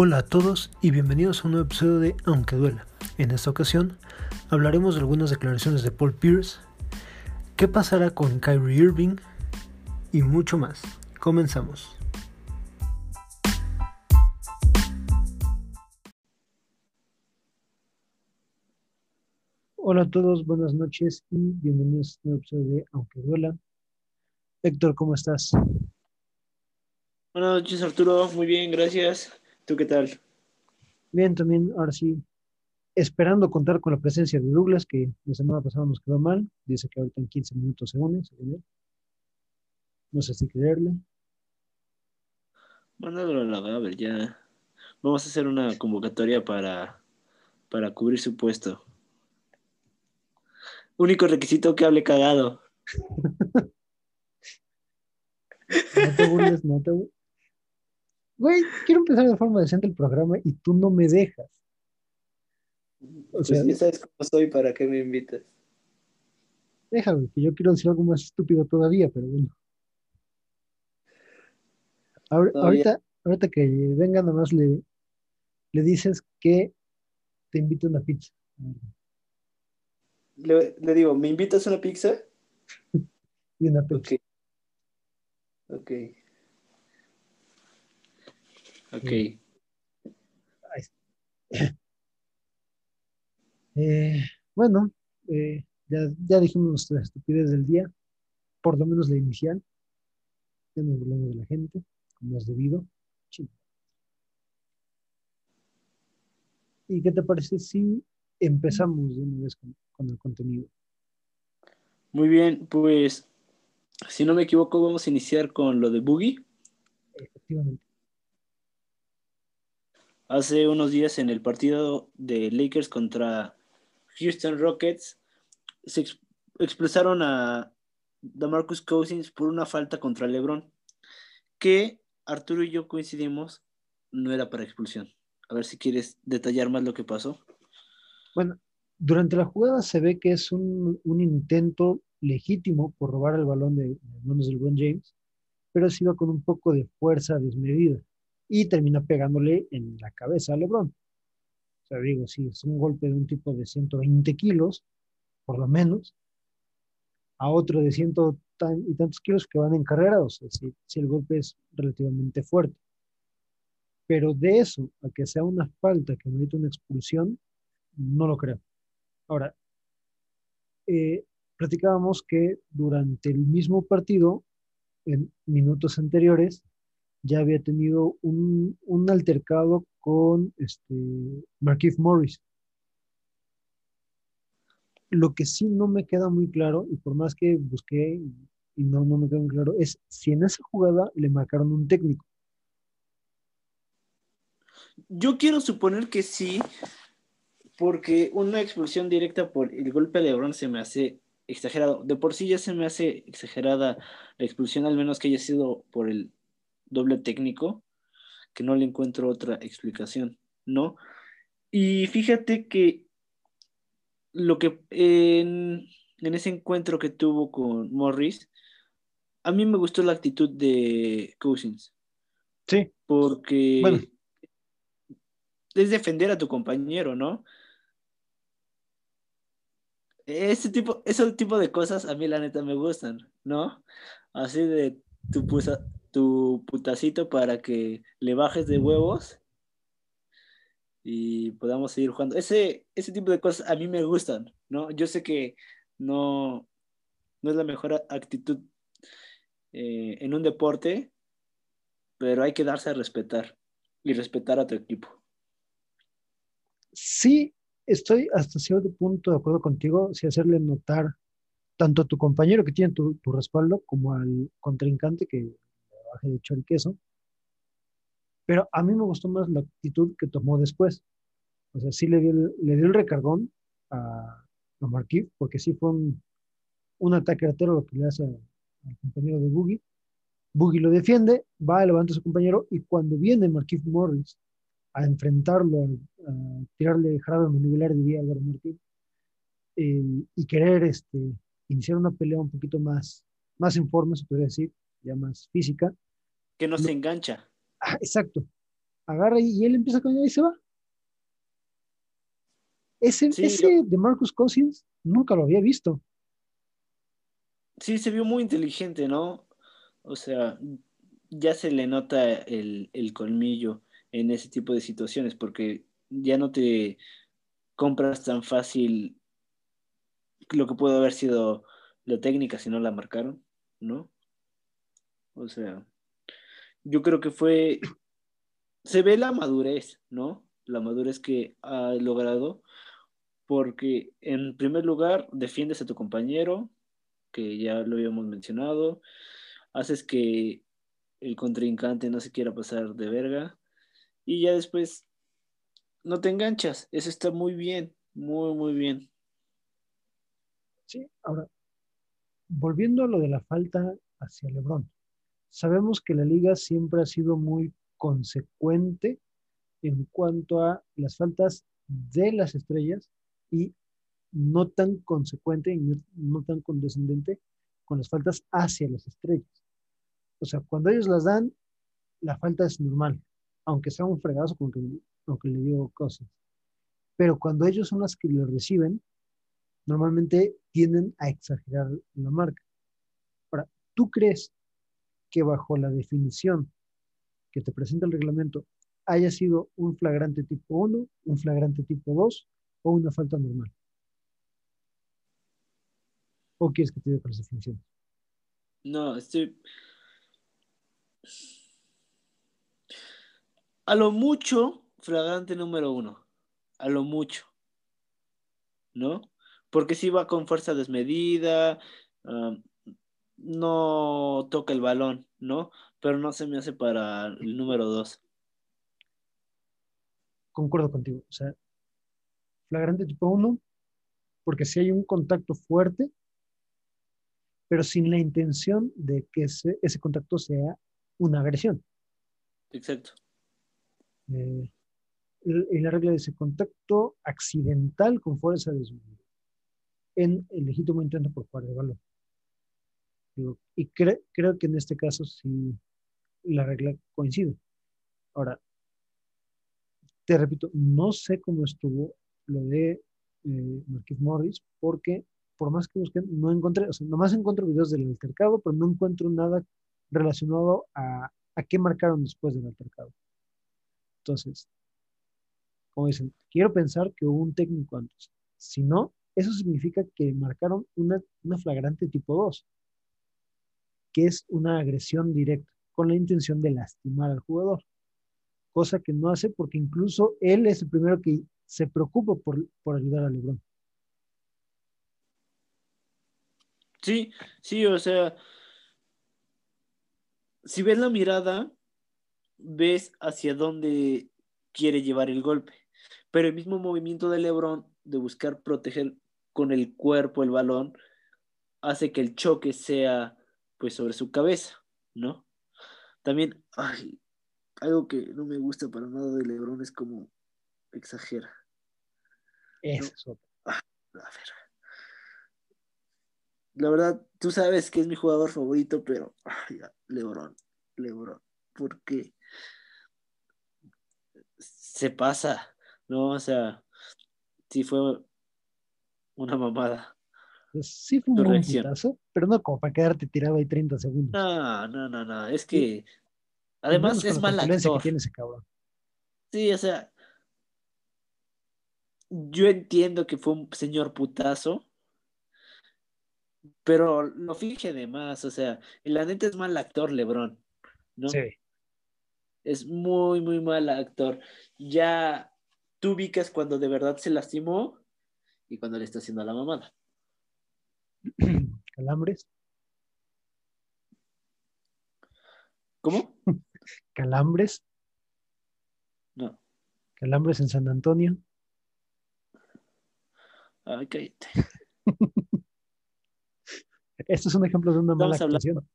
Hola a todos y bienvenidos a un nuevo episodio de Aunque Duela. En esta ocasión hablaremos de algunas declaraciones de Paul Pierce, qué pasará con Kyrie Irving y mucho más. Comenzamos. Hola a todos, buenas noches y bienvenidos a un nuevo episodio de Aunque Duela. Héctor, ¿cómo estás? Buenas noches, Arturo. Muy bien, gracias. ¿Tú qué tal? Bien, también, ahora sí, esperando contar con la presencia de Douglas, que la semana pasada nos quedó mal. Dice que ahorita en 15 minutos se une, No sé si creerle. Mándalo a la ver, ya. Vamos a hacer una convocatoria para, para cubrir su puesto. Único requisito que hable cagado. no te burles, no te burles güey, quiero empezar de forma decente el programa y tú no me dejas. O pues sea, ya sabes cómo soy, ¿para qué me invitas? Déjame, que yo quiero decir algo más estúpido todavía, pero bueno. ahorita, ahorita que venga, nada más le, le dices que te invito a una pizza. Le, le digo, ¿me invitas a una pizza? y una pizza. Ok. Ok. Ok. Eh, bueno, eh, ya, ya, dijimos nuestra estupidez del día, por lo menos la inicial. Ya nos hablamos de la gente, como es debido. ¿Y qué te parece si empezamos de una vez con, con el contenido? Muy bien, pues si no me equivoco, vamos a iniciar con lo de Boogie. Efectivamente. Hace unos días en el partido de Lakers contra Houston Rockets se expulsaron a DeMarcus Cousins por una falta contra LeBron que Arturo y yo coincidimos no era para expulsión. A ver si quieres detallar más lo que pasó. Bueno, durante la jugada se ve que es un, intento legítimo por robar el balón de, manos de LeBron James, pero se iba con un poco de fuerza desmedida y termina pegándole en la cabeza a Lebron. O sea, digo, si es un golpe de un tipo de 120 kilos, por lo menos, a otro de ciento y tantos kilos que van en carrera, o sea, si, si, el golpe es relativamente fuerte. Pero de eso a que sea una falta que merece una expulsión, no lo creo. Ahora, eh, platicábamos que durante el mismo partido, en minutos anteriores, ya había tenido un, altercado con este, Marquise Morris. Lo que sí no me queda muy claro, y por más que busqué y no, no me queda muy claro, es si en esa jugada le marcaron un técnico. Yo quiero suponer que sí, porque una expulsión directa por el golpe de LeBron se me hace exagerado. De por sí ya se me hace exagerada la expulsión, al menos que haya sido por el doble técnico, que no le encuentro otra explicación, ¿no? Y fíjate que lo que en, ese encuentro que tuvo con Morris, a mí me gustó la actitud de Cousins. Sí. Porque es defender a tu compañero, ¿no? Ese tipo, ese tipo de cosas a mí la neta me gustan, ¿no? Así de tu, tu putacito para que le bajes de huevos y podamos seguir jugando. Ese, ese tipo de cosas a mí me gustan, ¿no? Yo sé que no, no es la mejor actitud eh, en un deporte, pero hay que darse a respetar y respetar a tu equipo. Sí, estoy hasta cierto punto de acuerdo contigo, si hacerle notar tanto a tu compañero que tiene tu, tu respaldo como al contrincante que baje de el queso. Pero a mí me gustó más la actitud que tomó después. O sea, sí le dio el, le dio el recargón a, a porque sí fue un, un ataque artero lo que le hace al compañero de Boogie. Boogie lo defiende, va, levanta a su compañero y cuando viene Marquis Morris a enfrentarlo, a, tirarle jarabe mandibular, diría Álvaro Martín, eh, y querer este, iniciar una pelea un poquito más, más en forma, se podría decir, ya más física. Que no se engancha. Ah, exacto. agarra y, él empieza a caminar y se va. Ese, ese de Marcus Cousins nunca lo había visto. Sí, se vio muy inteligente, ¿no? O sea, ya se le nota el, el colmillo en ese tipo de situaciones, porque ya no te compras tan fácil lo que pudo haber sido la técnica si no la marcaron, ¿no? O sea, yo creo que fue, se ve la madurez, ¿no? La madurez que ha logrado, porque en primer lugar defiendes a tu compañero, que ya lo habíamos mencionado, haces que el contrincante no se quiera pasar de verga, y ya después no te enganchas, eso está muy bien, muy, muy bien. Sí, ahora, volviendo a lo de la falta hacia Lebron, sabemos que la liga siempre ha sido muy consecuente en cuanto a las faltas de las estrellas y no tan consecuente y no, tan condescendente con las faltas hacia las estrellas. O sea, cuando ellos las dan, la falta es normal, aunque sea un fregazo con que, aunque le digo cosas. Pero cuando ellos son las que lo reciben, normalmente tienden a exagerar la marca. Ahora, ¿tú crees que bajo la definición que te presenta el reglamento haya sido un flagrante tipo 1, un flagrante tipo 2 o una falta normal? ¿O quieres que te dé con las definiciones? No, estoy... A lo mucho, flagrante número uno. A lo mucho. ¿No? porque si va con fuerza desmedida, ah, no toca el balón, ¿no? Pero no se me hace para el número dos. Concuerdo contigo. O sea, flagrante tipo uno, porque si hay un contacto fuerte, pero sin la intención de que ese, contacto sea una agresión. Exacto. Eh, y la regla de ese contacto accidental con fuerza desmedida en el legítimo intento por jugar de balón. Y creo que en este caso sí la regla coincide. Ahora, te repito, no sé cómo estuvo lo de eh, Marquis Morris, porque por más que busquen, no encontré, o sea, nomás encuentro videos del altercado, pero no encuentro nada relacionado a, a qué marcaron después del altercado. Entonces, como dicen, quiero pensar que hubo un técnico antes. Si no, eso significa que marcaron una, flagrante tipo 2, que es una agresión directa con la intención de lastimar al jugador, cosa que no hace porque incluso él es el primero que se preocupa por, por ayudar a Lebron. Sí, sí, o sea, si ves la mirada, ves hacia dónde quiere llevar el golpe, pero el mismo movimiento de Lebron de buscar proteger con el cuerpo el balón, hace que el choque sea pues sobre su cabeza, ¿no? También, ay, algo que no me gusta para nada de Lebron es como exagera. Eso. Ah, a ver. La verdad, tú sabes que es mi jugador favorito, pero ay, Lebron, Lebron, porque se pasa, ¿no? O sea, sí fue una mamada. Sí fue un putazo, pero no como para quedarte tirado ahí 30 segundos. No, no, no, no. Es que además es mal actor. Que tiene ese cabrón. Sí, o sea, yo entiendo que fue un señor putazo, pero lo finge de más, o sea, la neta es mal actor, Lebron, ¿no? Sí. Es muy, muy mal actor. Ya tú ubicas cuando de verdad se lastimó y cuando le está haciendo a la mamada. ¿Calambres? ¿Cómo? ¿Calambres? No. ¿Calambres en San Antonio? Ay, cállate. Esto es un ejemplo de una mala actuación.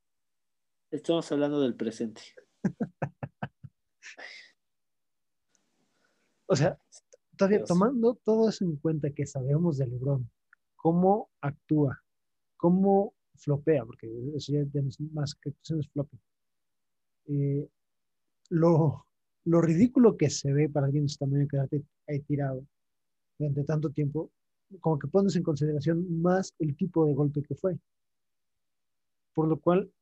estamos hablando del presente. o sea, todavía tomando todo eso en cuenta que sabemos de LeBron, cómo actúa, cómo flopea, porque eso ya es más que es flopping. Eh, lo, lo ridículo que se ve para alguien de su tamaño quedarte ahí tirado durante tanto tiempo, como que pones en consideración más el tipo de golpe que fue. Por lo cual,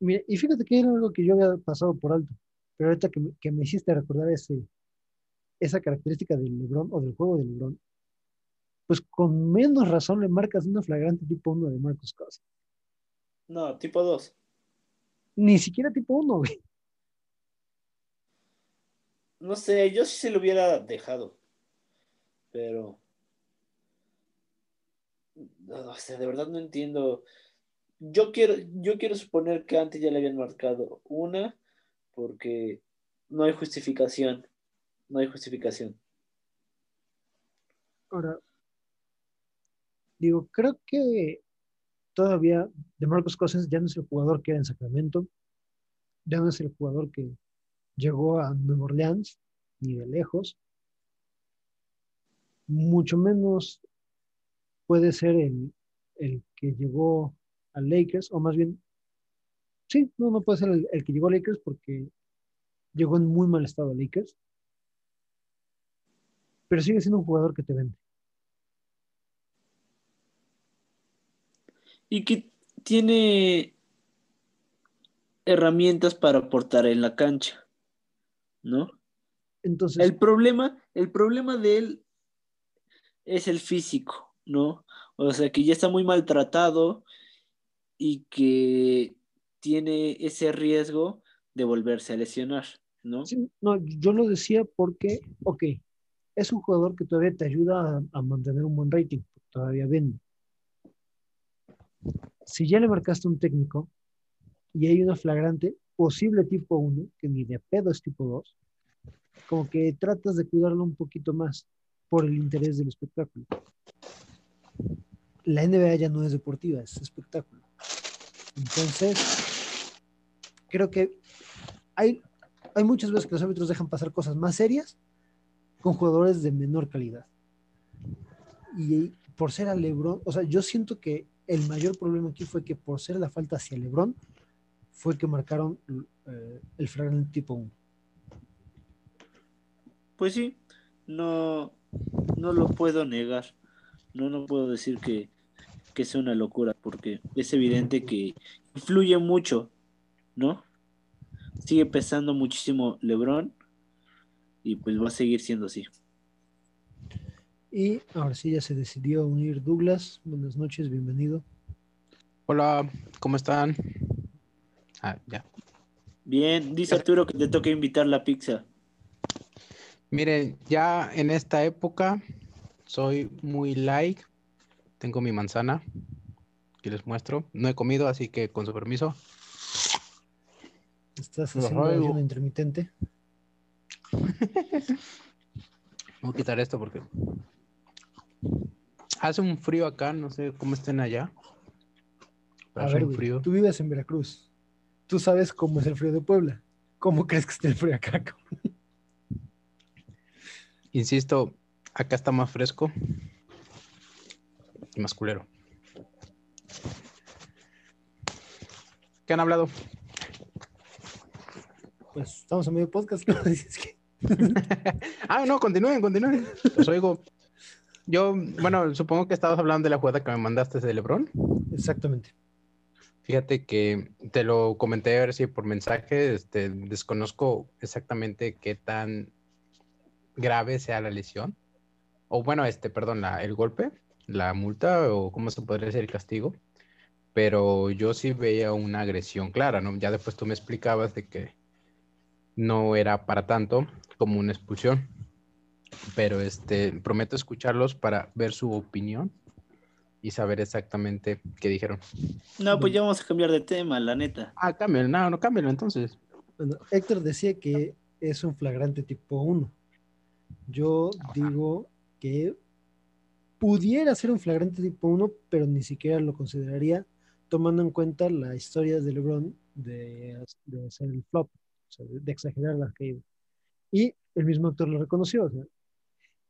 mira, y fíjate que era algo que yo había pasado por alto, pero ahorita que que me hiciste recordar ese, esa característica del Lebron o del juego del Lebron, pues con menos razón le marcas una flagrante tipo 1 de Marcus Cousins. No, tipo 2. Ni siquiera tipo 1, güey. No sé, yo sí se lo hubiera dejado. Pero. No, sé, de verdad no entiendo. Yo quiero, yo quiero suponer que antes ya le habían marcado una, porque no hay justificación. No hay justificación. Ahora, digo, creo que todavía de Marcos Cousins ya no es el jugador que era en Sacramento, ya no es el jugador que llegó a Nueva Orleans, ni de lejos, mucho menos puede ser el, el que llegó a Lakers, o más bien, sí, no, no puede ser el, el, que llegó a Lakers porque llegó en muy mal estado a Lakers, pero sigue siendo un jugador que te vende. Y que tiene herramientas para aportar en la cancha, ¿no? Entonces, el problema, el problema de él es el físico, ¿no? O sea, que ya está muy maltratado y que tiene ese riesgo de volverse a lesionar, ¿no? Sí, no, yo lo decía porque, ok, es un jugador que todavía te ayuda a, a mantener un buen rating, todavía vende si ya le marcaste un técnico y hay una flagrante posible tipo 1, que ni de pedo es tipo 2, como que tratas de cuidarlo un poquito más por el interés del espectáculo. La NBA ya no es deportiva, es espectáculo. Entonces, creo que hay, hay muchas veces que los árbitros dejan pasar cosas más serias con jugadores de menor calidad. Y por ser a Lebron, o sea, yo siento que el mayor problema aquí fue que por ser la falta hacia Lebron, fue que marcaron eh, el flagrante tipo 1. Pues sí, no, no lo puedo negar. No, no puedo decir que, que sea una locura, porque es evidente que influye mucho, ¿no? Sigue pesando muchísimo Lebron y pues va a seguir siendo así. Y ahora sí ya se decidió unir Douglas. Buenas noches, bienvenido. Hola, ¿cómo están? Ah, ya. Bien, dice Arturo que te toca invitar la pizza. Miren, ya en esta época soy muy like. Tengo mi manzana que les muestro. No he comido, así que con su permiso. ¿Estás haciendo ayuno intermitente? Voy a quitar esto porque Hace un frío acá, no sé cómo estén allá. A ver, frío. tú vives en Veracruz. Tú sabes cómo es el frío de Puebla. ¿Cómo crees que esté el frío acá? Insisto, acá está más fresco y más culero. ¿Qué han hablado? Pues estamos en medio podcast, ¿no? ah, no, continúen, continúen. Los oigo. Yo, bueno, supongo que estabas hablando de la jugada que me mandaste de LeBron. Exactamente. Fíjate que te lo comenté a ver si por mensaje, este, desconozco exactamente qué tan grave sea la lesión. O bueno, este, perdón, la, el golpe, la multa o cómo se podría decir el castigo. Pero yo sí veía una agresión clara, ¿no? Ya después tú me explicabas de que no era para tanto como una expulsión pero este, prometo escucharlos para ver su opinión y saber exactamente qué dijeron. No, pues ya vamos a cambiar de tema, la neta. Ah, cámbialo, no, no cámbialo entonces. Bueno, Héctor decía que es un flagrante tipo 1. Yo digo que pudiera ser un flagrante tipo 1, pero ni siquiera lo consideraría tomando en cuenta la historia de LeBron de, de hacer el flop, o sea, de, exagerar la caída. Y el mismo actor lo reconoció. O sea,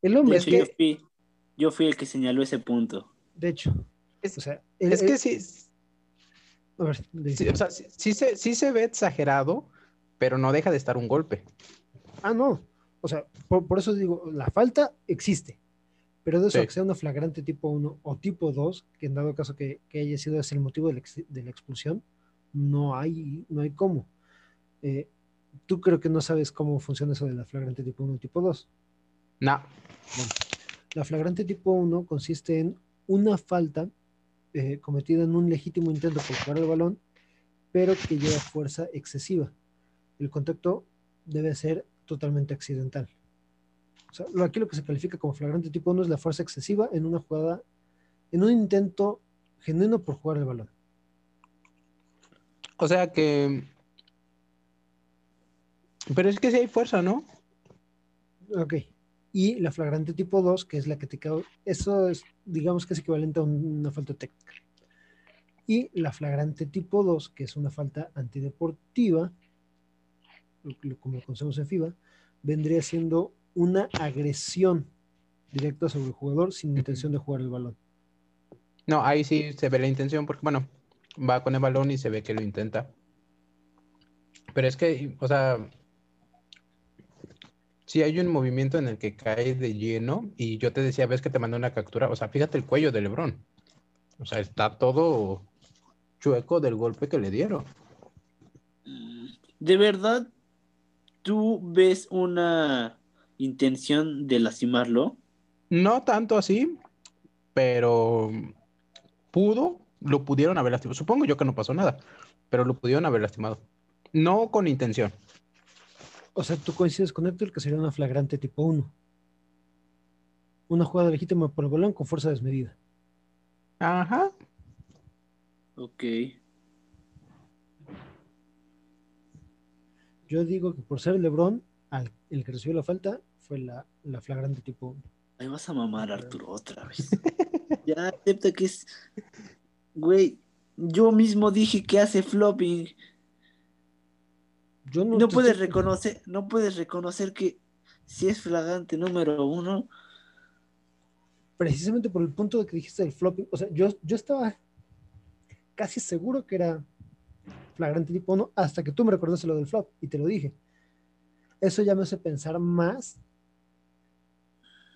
el hombre es que... yo, fui, yo, fui, el que señaló ese punto. De hecho. Es, o sea, el, es que sí. A ver, sí, o sea, sí, sí, se, sí se ve exagerado, pero no deja de estar un golpe. Ah, no. O sea, por, por eso digo, la falta existe. Pero de eso Sí. que sea una flagrante tipo 1 o tipo 2, que en dado caso que, que haya sido ese el motivo de la, ex- de la expulsión, no hay, no hay cómo. Eh, Tú creo que no sabes cómo funciona eso de la flagrante tipo 1 y tipo 2. No. La flagrante tipo 1 consiste en una falta eh, cometida en un legítimo intento por jugar el balón, pero que lleva fuerza excesiva. El contacto debe ser totalmente accidental. O sea, lo- aquí lo que se califica como flagrante tipo 1 es la fuerza excesiva en una jugada, en un intento genuino por jugar el balón. O sea que. Pero es que sí hay fuerza, ¿no? Ok. Y la flagrante tipo 2, que es la que te causa, eso es, digamos que es equivalente a un- una falta técnica. Y la flagrante tipo 2, que es una falta antideportiva, lo- lo- como lo conocemos en FIBA, vendría siendo una agresión directa sobre el jugador sin intención de jugar el balón. No, ahí sí se ve la intención, porque bueno, va con el balón y se ve que lo intenta. Pero es que, o sea, si hay un movimiento en el que cae de lleno, y yo te decía, ves que te mandé una captura, o sea, fíjate el cuello de LeBron. O sea, está todo chueco del golpe que le dieron. ¿De verdad tú ves una intención de lastimarlo? No tanto así, pero pudo, lo pudieron haber lastimado. Supongo yo que no pasó nada, pero lo pudieron haber lastimado. No con intención. O sea, tú coincides con Héctor que sería una flagrante tipo 1. Una jugada legítima por el balón con fuerza desmedida. Ajá. Ok. Yo digo que por ser LeBron, al, el que recibió la falta fue la, la flagrante tipo 1. Ahí vas a mamar, Arturo, otra vez. ya acepta que es. Güey, yo mismo dije que hace flopping. Yo no, puedes estoy- reconocer, no puedes reconocer que si es flagrante número uno. Precisamente por el punto de que dijiste el flopping. O sea, yo, yo estaba casi seguro que era flagrante tipo 1 hasta que tú me recordaste lo del flop y te lo dije. Eso ya me hace pensar más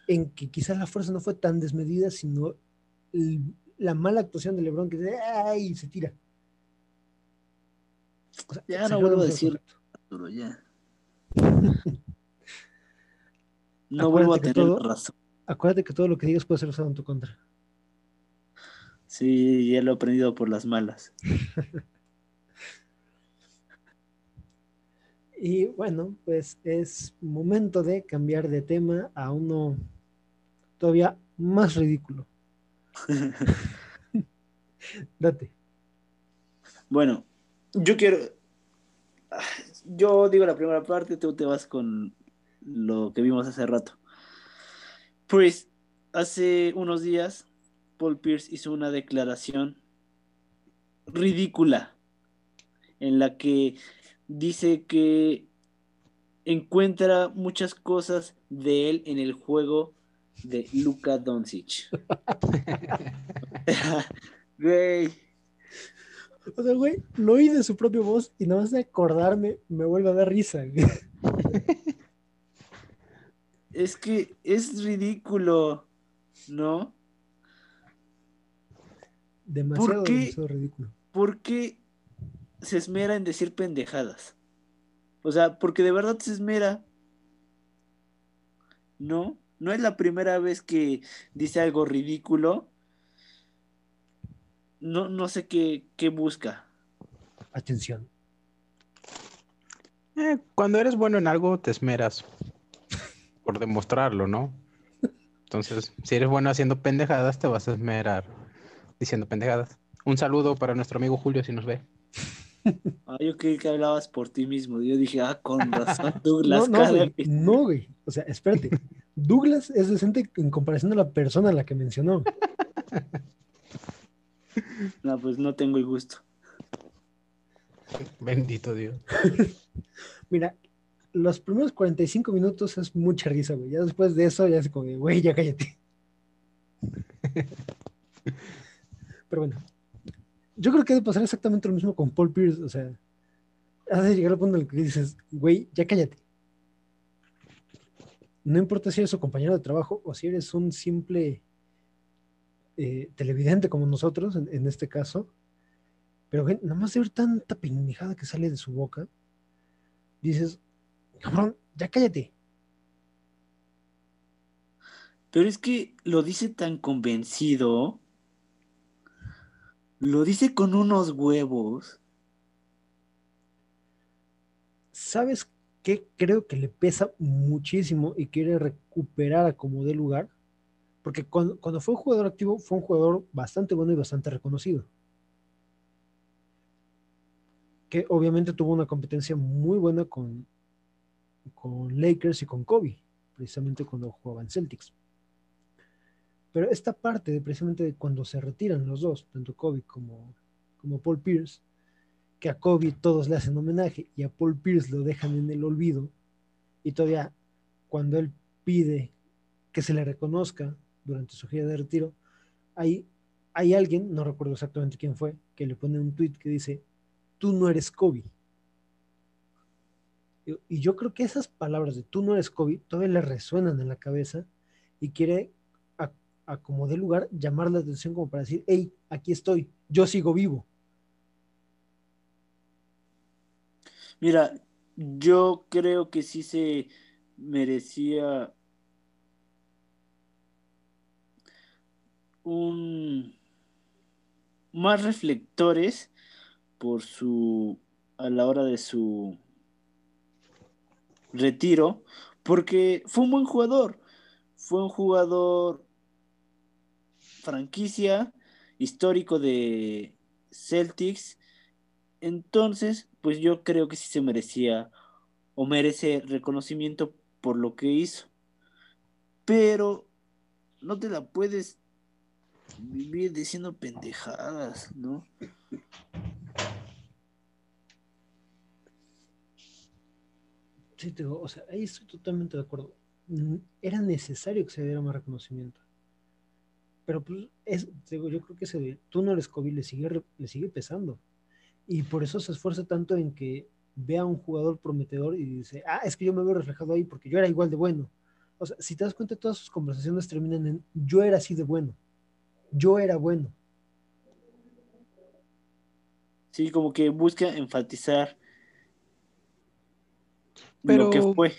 en que quizás la fuerza no fue tan desmedida, sino el- la mala actuación de LeBron que dice, ¡ay! se tira. O sea, Ya no vuelvo a decir- ya. No vuelvo a tener todo- razón. Acuérdate que todo lo que digas puede ser usado en tu contra. Sí, ya lo he aprendido por las malas. Y bueno, pues es momento de cambiar de tema a uno todavía más ridículo. Date. Bueno, yo quiero. Yo digo la primera parte, tú te vas con lo que vimos hace rato. Pues, hace unos días, Paul Pierce hizo una declaración ridícula en la que dice que encuentra muchas cosas de él en el juego de Luka Doncic. Güey. O sea, güey, lo oí de su propia voz y nada más de acordarme me vuelve a dar risa. güey. Es que es ridículo, ¿no? Demasiado, qué? demasiado ridículo. ¿Por qué se esmera en decir pendejadas? O sea, porque de verdad se esmera. ¿No? No es la primera vez que dice algo ridículo. No, no sé qué, qué busca. Atención. Eh, cuando eres bueno en algo, te esmeras por demostrarlo, ¿no? Entonces, si eres bueno haciendo pendejadas, te vas a esmerar diciendo pendejadas. Un saludo para nuestro amigo Julio si nos ve. Ah, yo creí que hablabas por ti mismo. Yo dije, ah, con razón, Douglas. no, güey. No, güey. O sea, espérate. Douglas es decente en comparación a la persona a la que mencionó. No, pues no tengo el gusto. Bendito Dios. Mira, los primeros 45 minutos es mucha risa, güey. Ya después de eso ya es como, güey, ya cállate. Pero bueno, yo creo que debe pasar exactamente lo mismo con Paul Pierce. O sea, has de llegar al punto en el que dices, güey, ya cállate. no importa si eres su compañero de trabajo o si eres un simple eh, televidente como nosotros, en, este caso, pero nada más de ver tanta pendejada que sale de su boca, dices, cabrón, ya cállate. Pero es que lo dice tan convencido, lo dice con unos huevos. ¿Sabes qué? Creo que le pesa muchísimo y quiere recuperar a como de lugar porque cuando, fue un jugador activo, fue un jugador bastante bueno y bastante reconocido. Que obviamente tuvo una competencia muy buena con, con Lakers y con Kobe, precisamente cuando jugaban Celtics. Pero esta parte de precisamente de cuando se retiran los dos, tanto Kobe como, como Paul Pierce, que a Kobe todos le hacen homenaje y a Paul Pierce lo dejan en el olvido, y todavía cuando él pide que se le reconozca durante su gira de retiro, hay, hay alguien, no recuerdo exactamente quién fue, que le pone un tweet que dice, tú no eres Kobe. Y yo creo que esas palabras de tú no eres Kobe todavía le resuenan en la cabeza y quiere, a, como de lugar, llamar la atención como para decir, hey, aquí estoy, yo sigo vivo. Mira, yo creo que sí se merecía un más reflectores por su a la hora de su retiro porque fue un buen jugador. Fue un jugador franquicia histórico de Celtics. Entonces pues yo creo que sí se merecía o merece reconocimiento por lo que hizo. Pero no te la puedes vivir diciendo pendejadas, ¿no? Sí, te digo, o sea, ahí estoy totalmente de acuerdo. Era necesario que se diera más reconocimiento. Pero pues, es, digo, yo creo que ese tú no eres COVID le sigue, le sigue pesando. Y por eso se esfuerza tanto en que vea a un jugador prometedor y dice, ah, es que yo me veo reflejado ahí porque yo era igual de bueno. O sea, si te das cuenta, todas sus conversaciones terminan en yo era así de bueno yo era bueno. Sí, como que busca enfatizar lo que fue.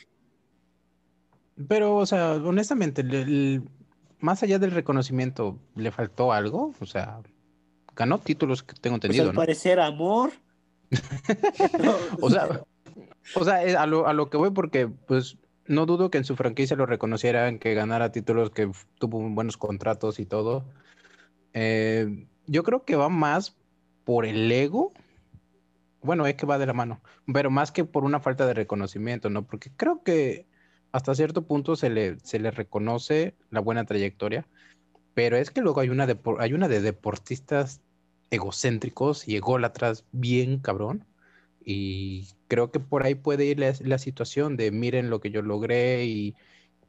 Pero, o sea, honestamente, más allá del reconocimiento, ¿le faltó algo? O sea, ganó títulos que tengo pues, entendido. Pues al parecer, amor. o sea, o sea a, lo, a lo que voy, porque, pues, no dudo que en su franquicia lo reconocieran, que ganara títulos, que tuvo buenos contratos y todo. Eh, yo creo que va más por el ego. Bueno, es que va de la mano, pero más que por una falta de reconocimiento, ¿no? Porque creo que hasta cierto punto se le, se le reconoce la buena trayectoria, pero es que luego hay una de, hay una de deportistas egocéntricos y ególatras bien cabrón. Y creo que por ahí puede ir la situación de miren lo que yo logré y,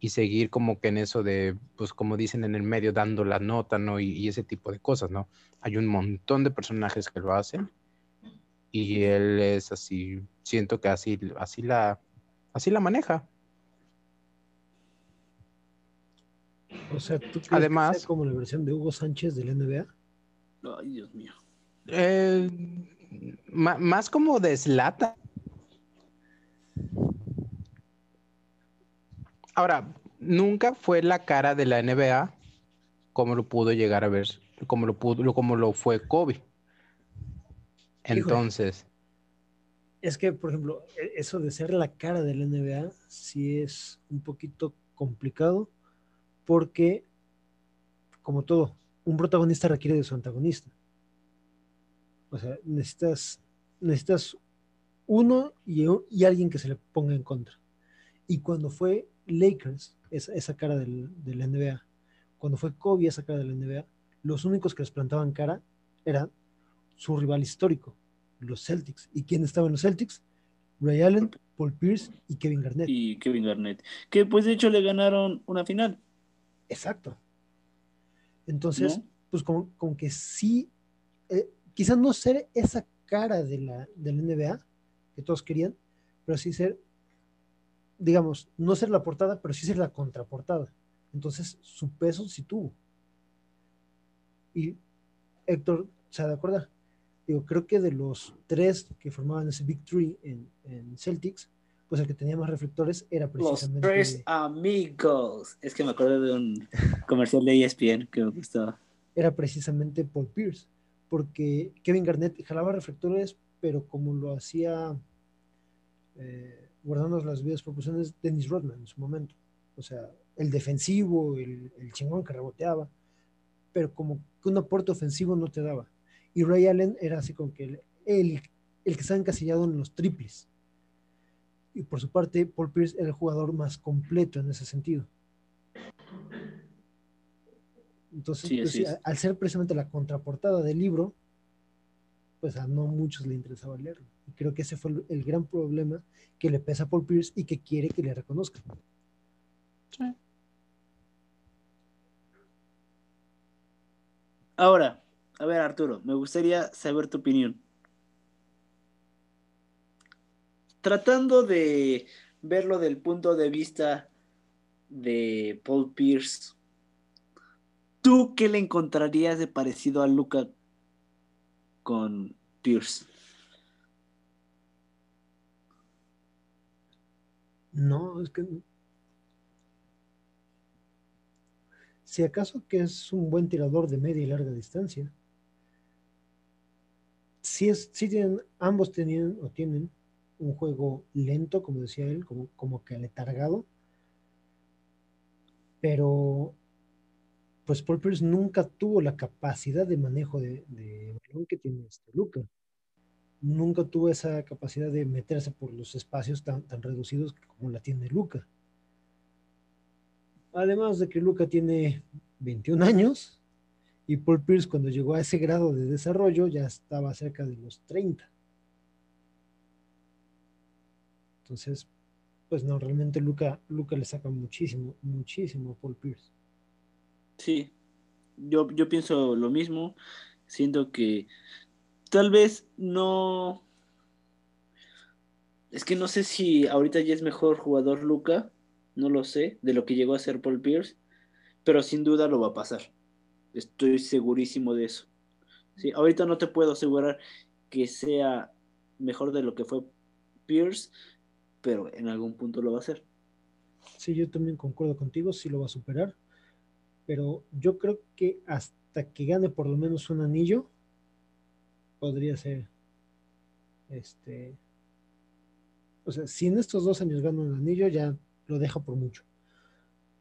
y seguir como que en eso de, pues como dicen en el medio, dando la nota, ¿no? Y, ese tipo de cosas, ¿no? Hay un montón de personajes que lo hacen y él es así, siento que así, así la, así la maneja. O sea, ¿tú crees Además, como la versión de Hugo Sánchez del NBA? Ay, Dios mío. Eh, más como deslata Ahora, nunca fue la cara de la NBA como lo pudo llegar a ver, como lo pudo, como lo fue Kobe. Entonces. Es que, por ejemplo, e, eso de ser la cara de la NBA sí es un poquito complicado porque, como todo, un protagonista requiere de su antagonista. O sea, necesitas, necesitas uno y, y alguien que se le ponga en contra. Y cuando fue Lakers, esa, esa cara del, la NBA, cuando fue Kobe esa cara de la NBA, los únicos que les plantaban cara eran su rival histórico, los Celtics. ¿Y quién estaba en los Celtics? Ray Allen, Paul Pierce y Kevin Garnett. Y Kevin Garnett, que pues de hecho le ganaron una final. Exacto. Entonces, pues como, que sí, eh, quizás no ser esa cara de la, de la NBA que todos querían, pero sí ser digamos, no ser la portada, pero sí ser la contraportada. Entonces, su peso sí tuvo. Y Héctor se ha de acordar. Digo, creo que de los tres que formaban ese Big Three en, en Celtics, pues el que tenía más reflectores era precisamente. Los tres amigos. Es que me acuerdo de un comercial de ESPN que me gustaba. Era precisamente Paul Pierce, porque Kevin Garnett jalaba reflectores, pero como lo hacía eh, guardando las vidas proporciones Dennis Rodman en su momento. O sea, el defensivo, el, el chingón que reboteaba, pero como que un aporte ofensivo no te daba. Y Ray Allen era así como que el, el, el que encasillado en los triples y por su parte, Paul Pierce era el jugador más completo en ese sentido. Entonces, pues, al ser precisamente la contraportada del libro, pues a no muchos le interesaba leerlo. Y creo que ese fue el, gran problema que le pesa a Paul Pierce y que quiere que le reconozcan. Ahora, a ver Arturo, me gustaría saber tu opinión. tratando de verlo del punto de vista de Paul Pierce, ¿tú qué le encontrarías de parecido a Luca con Pierce? No, es que si acaso que es un buen tirador de media y larga distancia. Si es, si tienen, ambos tenían o tienen un juego lento, como decía él, como, como que aletargado. Pero pues Paul Pierce nunca tuvo la capacidad de manejo de, balón que tiene este Luca. Nunca tuvo esa capacidad de meterse por los espacios tan, tan reducidos como la tiene Luca. Además de que Luca tiene 21 años y Paul Pierce cuando llegó a ese grado de desarrollo ya estaba cerca de los 30. Entonces, pues no, realmente Luca, Luca le saca muchísimo, muchísimo a Paul Pierce. Sí, yo, yo pienso lo mismo. Siento que tal vez no. Es que no sé si ahorita ya es mejor jugador Luca, no lo sé, de lo que llegó a ser Paul Pierce, pero sin duda lo va a pasar. Estoy segurísimo de eso. Sí, ahorita no te puedo asegurar que sea mejor de lo que fue Pierce, pero en algún punto lo va a hacer. Sí, yo también concuerdo contigo, sí lo va a superar, pero yo creo que hasta que gane por lo menos un anillo, podría ser, este, o sea, si en estos dos años gana un anillo, ya lo deja por mucho.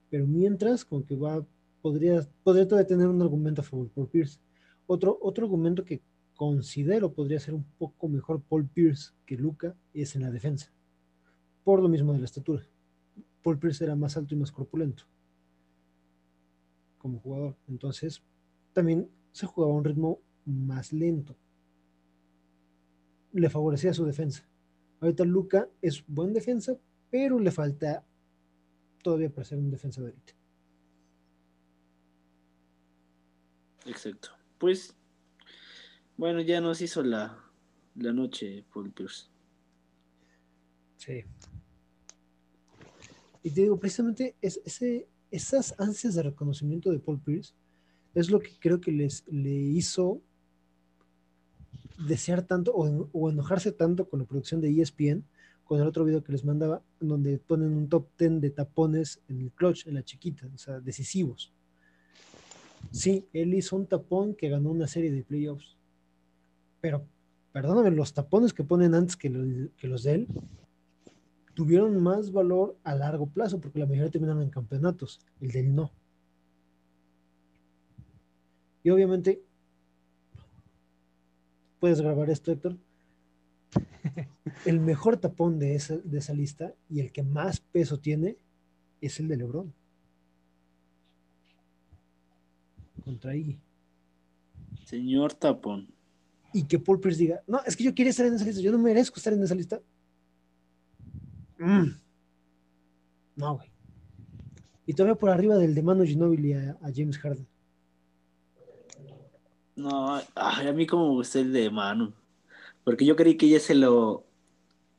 Pero mientras, con que va, podría, podría todavía tener un argumento a favor por Pierce. Otro, otro argumento que considero podría ser un poco mejor Paul Pierce que Luca es en la defensa por lo mismo de la estatura. Paul Pierce era más alto y más corpulento como jugador. Entonces, también se jugaba a un ritmo más lento. Le favorecía su defensa. Ahorita Luca es buen defensa, pero le falta todavía para ser un defensa de élite. Exacto. Pues, bueno, ya nos hizo la, la noche Paul Pierce. Sí. Y te digo, precisamente es, ese, esas ansias de reconocimiento de Paul Pierce es lo que creo que les, le hizo desear tanto o, enojarse tanto con la producción de ESPN, con el otro video que les mandaba, donde ponen un top 10 de tapones en el clutch, en la chiquita, o sea, decisivos. Sí, él hizo un tapón que ganó una serie de playoffs, pero perdóname, los tapones que ponen antes que, que los de él tuvieron más valor a largo plazo, porque la mayoría terminaron en campeonatos, el del no. Y obviamente, puedes grabar esto, Héctor. El mejor tapón de esa, de esa lista y el que más peso tiene es el de Lebron. Contra Iggy. Señor tapón. Y que Paul Pierce diga, no, es que yo quiero estar en esa lista, yo no merezco estar en esa lista. Mm. No, güey. Y todavía por arriba del de Manu Ginobili a, James Harden. No, a mí como me gusta el de Manu. Porque yo creí que ya se lo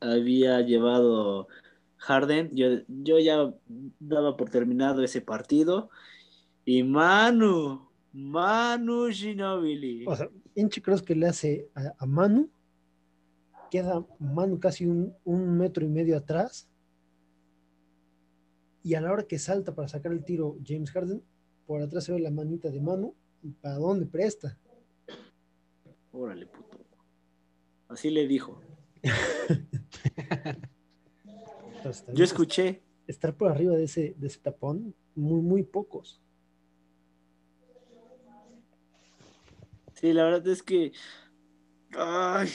había llevado Harden, yo, yo ya daba por terminado ese partido. Y Manu, Manu Ginobili. O sea, Inchi creo que le hace a, Manu, queda Manu casi un, metro y medio atrás. Y a la hora que salta para sacar el tiro James Harden, por atrás se ve la manita de Manu. ¿Y para dónde presta? Órale, puto. Así le dijo. Yo escuché. Estar por arriba de ese, de ese tapón, muy, muy pocos. Sí, la verdad es que. Ay,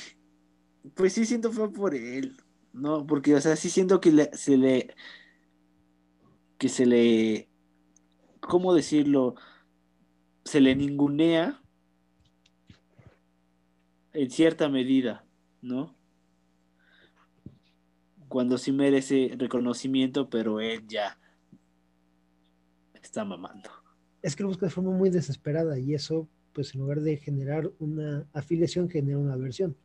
pues sí siento fue por él. No, porque, o sea, sí siento que se le. Que se le. ¿Cómo decirlo? Se le ningunea. En cierta medida, ¿no? cuando sí merece reconocimiento, pero él ya está mamando. Es que lo busca de forma muy desesperada y eso, pues en lugar de generar una afiliación, genera una aversión.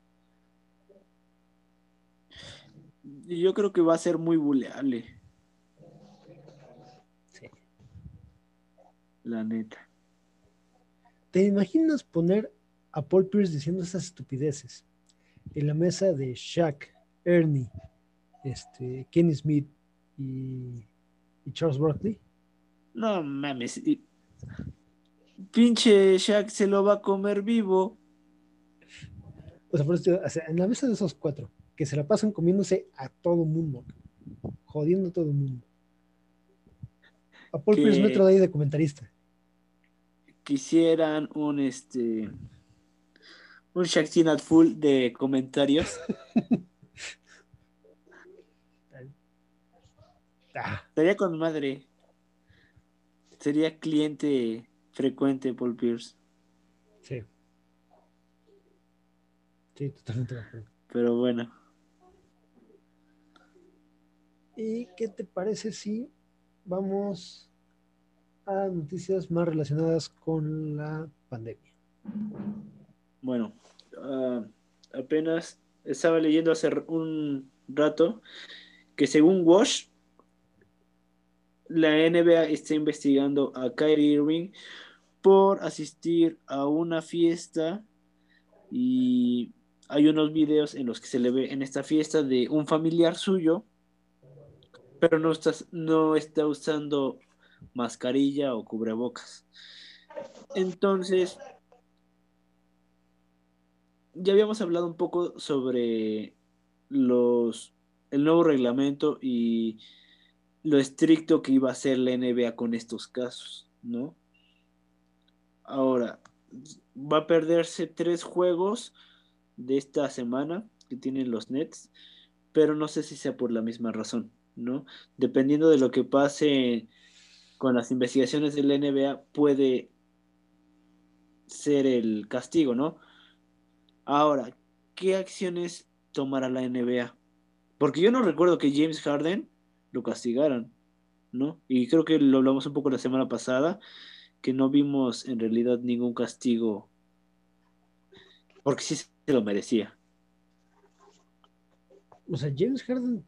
Yo creo que va a ser muy buleable. Sí. La neta. ¿Te imaginas poner a Paul Pierce diciendo esas estupideces en la mesa de Shaq, Ernie, este, Kenny Smith y, Charles Barkley. No mames. Pinche Shaq se lo va a comer vivo. O sea, en la mesa de esos cuatro, que se la pasan comiéndose a todo mundo, jodiendo a todo mundo. A Paul Pierce metro de ahí de comentarista. Quisieran un este un Shaq full de comentarios. Estaría con madre. Sería cliente frecuente Paul Pierce. Sí. Sí, totalmente Pero bueno. ¿Y qué te parece si vamos a noticias más relacionadas con la pandemia? Bueno, ah, apenas estaba leyendo hace un rato que según Wash, la NBA está investigando a Kyrie Irving por asistir a una fiesta y hay unos videos en los que se le ve en esta fiesta de un familiar suyo, pero no está, no está usando mascarilla o cubrebocas. Entonces, ya habíamos hablado un poco sobre los el nuevo reglamento y lo estricto que iba a ser la NBA con estos casos, ¿no? Ahora, va a perderse tres juegos de esta semana que tienen los Nets, pero no sé si sea por la misma razón, ¿no? Dependiendo de lo que pase con las investigaciones de la NBA, puede ser el castigo, ¿no? Ahora, ¿qué acciones tomará la NBA? Porque yo no recuerdo que James Harden lo castigaran, ¿no? Y creo que lo hablamos un poco la semana pasada, que no vimos en realidad ningún castigo, porque sí se lo merecía. O sea, James Harden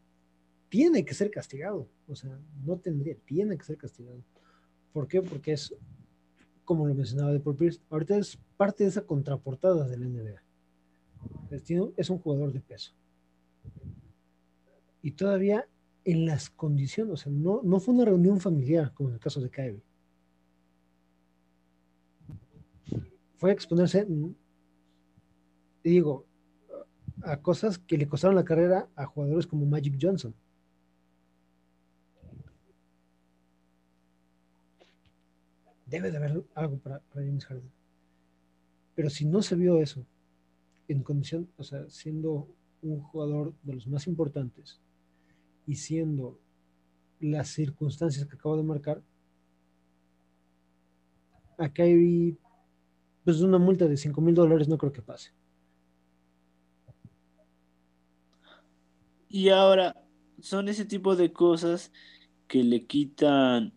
tiene que ser castigado, o sea, no tendría, tiene que ser castigado. ¿Por qué? Porque es, como lo mencionaba de Paul Pierce, ahorita es parte de esa contraportada del NBA. Es un jugador de peso. Y todavía en las condiciones, o sea, no, no fue una reunión familiar, como en el caso de Kyrie. Fue a exponerse, digo, a cosas que le costaron la carrera a jugadores como Magic Johnson. Debe de haber algo para, James Harden. Pero si no se vio eso, en condición, o sea, siendo un jugador de los más importantes, y siendo las circunstancias que acabo de marcar, a Kyrie, pues una multa de 5 mil dólares no creo que pase. Y ahora, son ese tipo de cosas que le quitan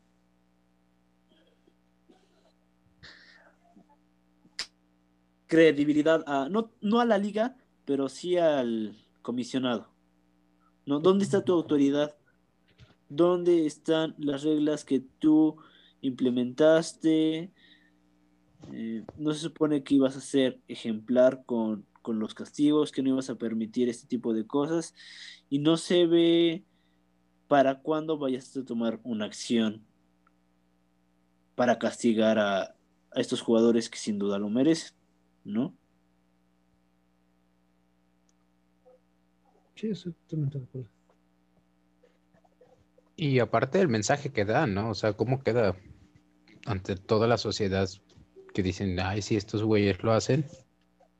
credibilidad a, no, no a la liga, pero sí al comisionado. ¿no? ¿Dónde está tu autoridad ¿Dónde están las reglas que tú implementaste? Eh, no se supone que ibas a ser ejemplar con, con los castigos, que no ibas a permitir este tipo de cosas y no se ve para cuándo vayas a tomar una acción para castigar a, a estos jugadores que sin duda lo merecen, ¿no? Sí, estoy totalmente de acuerdo. Y aparte del mensaje que da, ¿no? O sea, ¿cómo queda ante toda la sociedad que dicen, ay, si estos güeyes lo hacen,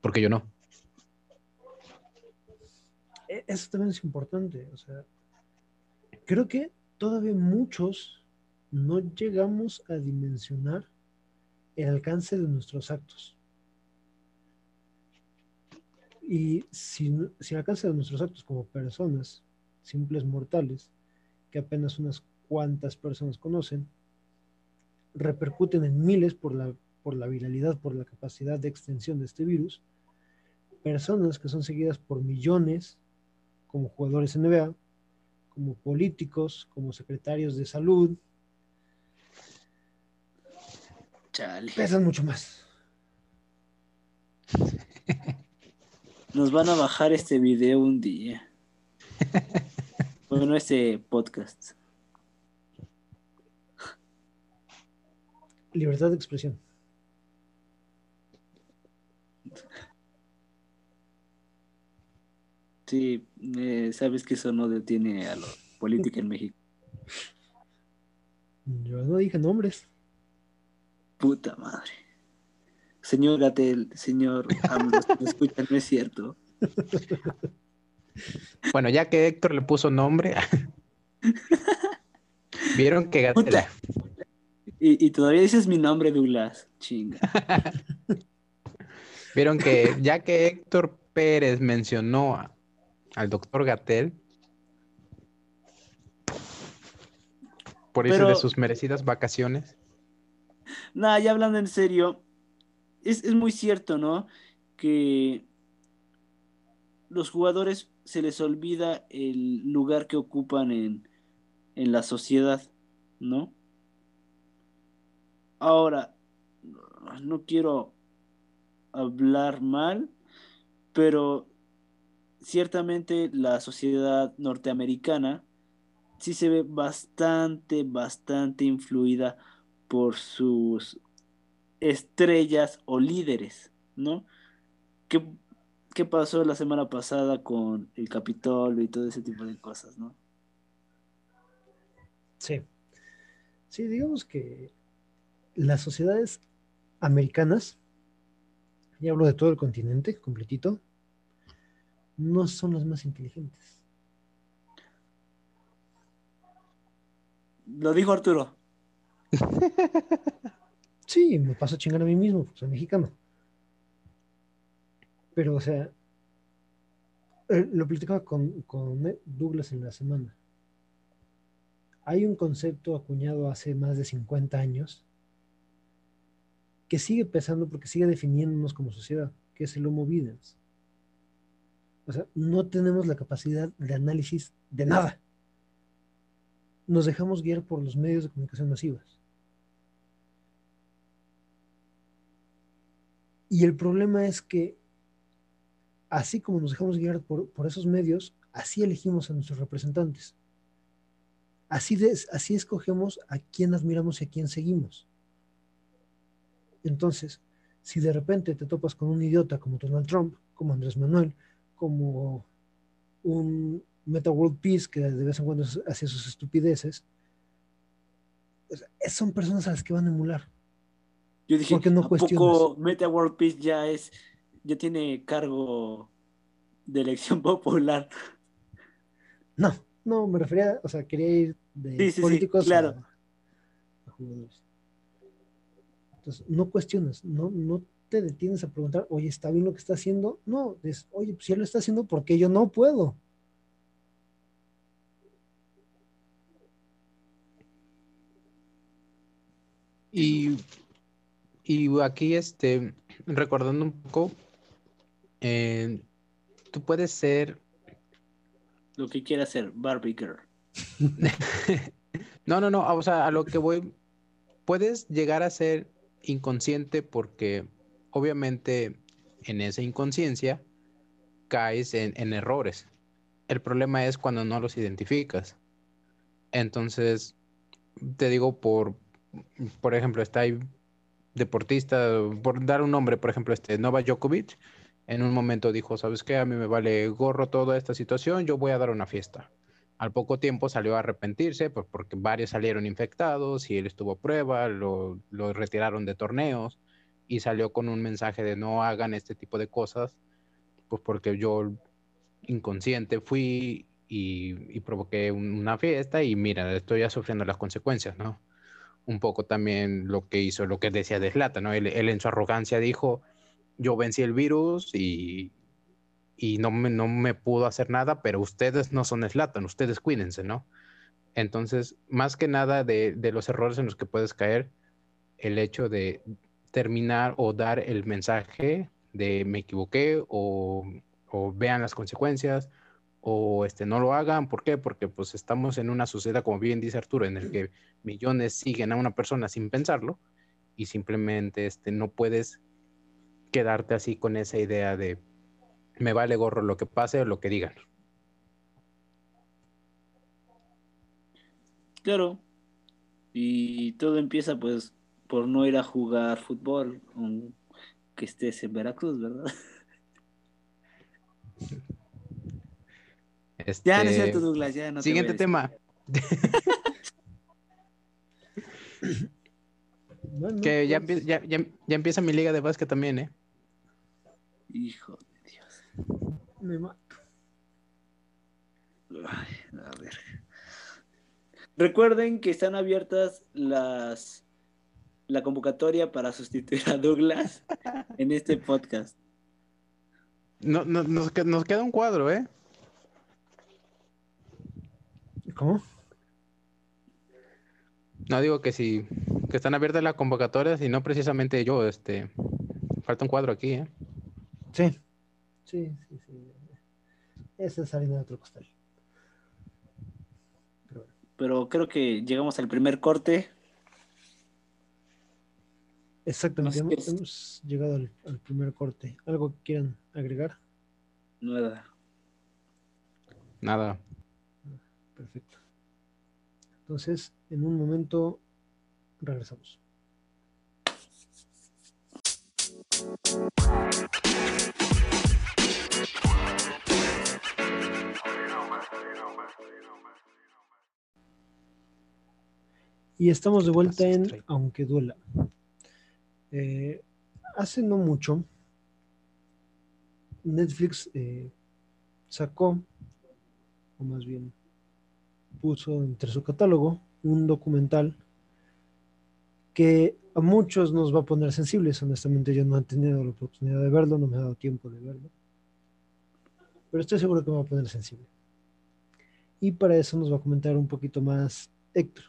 porque yo no? E- Eso también es importante. O sea, creo que todavía muchos no llegamos a dimensionar el alcance de nuestros actos. Y si, no- si el alcance de nuestros actos como personas, simples mortales, que apenas unas cuantas personas conocen, repercuten en miles por la, por la viralidad, por la capacidad de extensión de este virus, personas que son seguidas por millones, como jugadores NBA, como políticos, como secretarios de salud, Chale. pesan mucho más. Nos van a bajar este video un día. Bueno, este podcast. Libertad de expresión. Sí, eh, sabes que eso no detiene a la política en México. Yo no dije nombres. Puta madre. Señor Gatel, señor me escuchan, no es cierto. Bueno, ya que Héctor le puso nombre, vieron que Gatel. Y, y todavía dices mi nombre, Douglas. Chinga. vieron que ya que Héctor Pérez mencionó a- al doctor Gatel por irse Pero- de sus merecidas vacaciones. Nada, ya hablando en serio, es, es muy cierto, ¿no? Que los jugadores se les olvida el lugar que ocupan en, en la sociedad, ¿no? Ahora, no quiero hablar mal, pero ciertamente la sociedad norteamericana sí se ve bastante, bastante influida por sus estrellas o líderes, ¿no? ¿Qué, qué pasó la semana pasada con el Capitolio y todo ese tipo de cosas, ¿no? Sí. Sí, digamos que las sociedades americanas, y hablo de todo el continente completito, no son las más inteligentes. Lo dijo Arturo. Sí, me paso a chingar a mí mismo, pues soy mexicano. Pero, o sea, eh, lo platicaba con, con Douglas en la semana. Hay un concepto acuñado hace más de 50 años que sigue pesando porque sigue definiéndonos como sociedad, que es el Homo Videns. O sea, no tenemos la capacidad de análisis de nada. Nos dejamos guiar por los medios de comunicación masivas. Y el problema es que, así como nos dejamos guiar por, por esos medios, así elegimos a nuestros representantes. Así, de, así escogemos a quién admiramos y a quién seguimos. Entonces, si de repente te topas con un idiota como Donald Trump, como Andrés Manuel, como un Meta World Peace que de vez en cuando hace sus estupideces, son personas a las que van a emular. Yo dije, ¿Por qué no ¿a poco cuestionas? Meta World Peace ya es, ya tiene cargo de elección popular? No, no, me refería, o sea, quería ir de Sí, sí, sí, políticos claro. a, a jugadores. Entonces, no cuestionas, no, no te detienes a preguntar, oye, ¿está bien lo que está haciendo? No, es, oye, pues si él lo está haciendo, ¿por qué yo no puedo? Y, y aquí, este, recordando un poco, eh, tú puedes ser, Lo que quiera hacer Barbie Girl. no, no, no, o sea, a lo que voy, puedes llegar a ser inconsciente porque obviamente en esa inconsciencia caes en, errores. El problema es cuando no los identificas. Entonces, te digo por, por ejemplo, está ahí deportista, por dar un nombre, por ejemplo, este Novak Djokovic, en un momento dijo, ¿sabes qué? A mí me vale gorro toda esta situación, yo voy a dar una fiesta. Al poco tiempo salió a arrepentirse pues, porque varios salieron infectados y él estuvo a prueba, lo, lo retiraron de torneos y salió con un mensaje de no hagan este tipo de cosas, pues porque yo inconsciente fui y, provoqué una fiesta y mira, estoy ya sufriendo las consecuencias, ¿no? Un poco también lo que hizo, lo que decía de Slata, ¿no? Él, en su arrogancia dijo, yo vencí el virus y, y no, me, no me pudo hacer nada, pero ustedes no son Slatan, ustedes cuídense, ¿no? Entonces, más que nada de, de los errores en los que puedes caer, el hecho de, terminar o dar el mensaje de me equivoqué o, vean las consecuencias o este, no lo hagan. ¿Por qué? Porque pues estamos en una sociedad, como bien dice Arturo, en el que millones siguen a una persona sin pensarlo y simplemente este, no puedes quedarte así con esa idea de me vale gorro lo que pase o lo que digan. Claro. Y todo empieza pues por no ir a jugar fútbol, que estés en Veracruz, ¿verdad? Ya, no es cierto, Douglas, ya no Siguiente tema. que ya, ya, ya, empieza mi liga de básquet también, ¿eh? Hijo de Dios. Me mato. Ay, a ver. Recuerden que están abiertas las la convocatoria para sustituir a Douglas en este podcast. No, no, nos, queda un cuadro, ¿eh? ¿Cómo? No digo que si que están abiertas las convocatorias y no precisamente yo, este, falta un cuadro aquí, ¿eh? Sí, sí, sí, sí. Esa es harina de otro costal. Pero creo que llegamos al primer corte. Exactamente, hemos, llegado al, primer corte. ¿Algo que quieran agregar? Nada. Nada. Perfecto. Entonces, en un momento regresamos. Y estamos de vuelta en Aunque Duela. Eh, hace no mucho, Netflix eh, sacó, o más bien puso entre su catálogo, un documental que a muchos nos va a poner sensibles. Honestamente, yo no he tenido la oportunidad de verlo, no me ha dado tiempo de verlo. Pero estoy seguro que me va a poner sensible. Y para eso nos va a comentar un poquito más Héctor.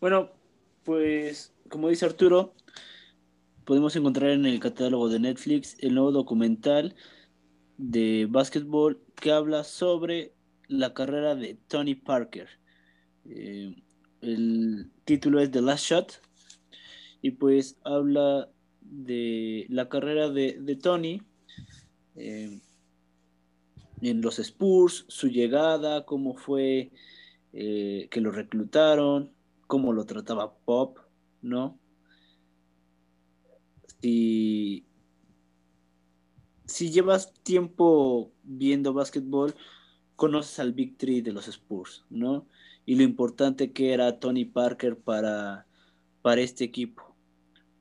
Bueno, pues como dice Arturo, podemos encontrar en el catálogo de Netflix el nuevo documental de básquetbol que habla sobre la carrera de Tony Parker. Eh, el título es The Last Shot y pues habla de la carrera de, Tony eh, en los Spurs, su llegada, cómo fue eh, que lo reclutaron, cómo lo trataba Pop, ¿no? Si, si llevas tiempo viendo básquetbol, conoces al Big Three de los Spurs, ¿no? Y lo importante que era Tony Parker para, para este equipo.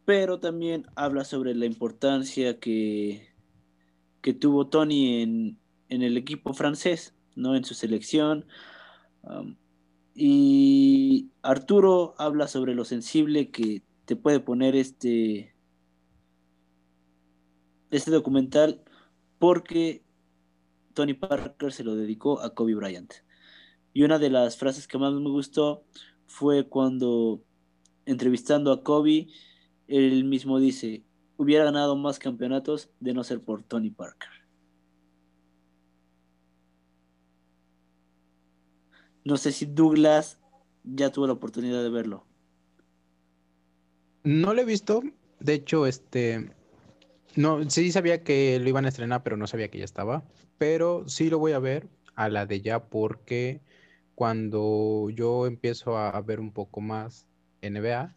Pero también habla sobre la importancia que, que tuvo Tony en, el equipo francés, ¿no? En su selección. Y Arturo habla sobre lo sensible que te puede poner este, este documental porque Tony Parker se lo dedicó a Kobe Bryant. Y una de las frases que más me gustó fue cuando entrevistando a Kobe, él mismo dice, hubiera ganado más campeonatos de no ser por Tony Parker. No sé si Douglas ya tuvo la oportunidad de verlo. No lo he visto. De hecho, este. No, sí sabía que lo iban a estrenar, pero no sabía que ya estaba. Pero sí lo voy a ver a la de ya porque cuando yo empiezo a, ver un poco más NBA,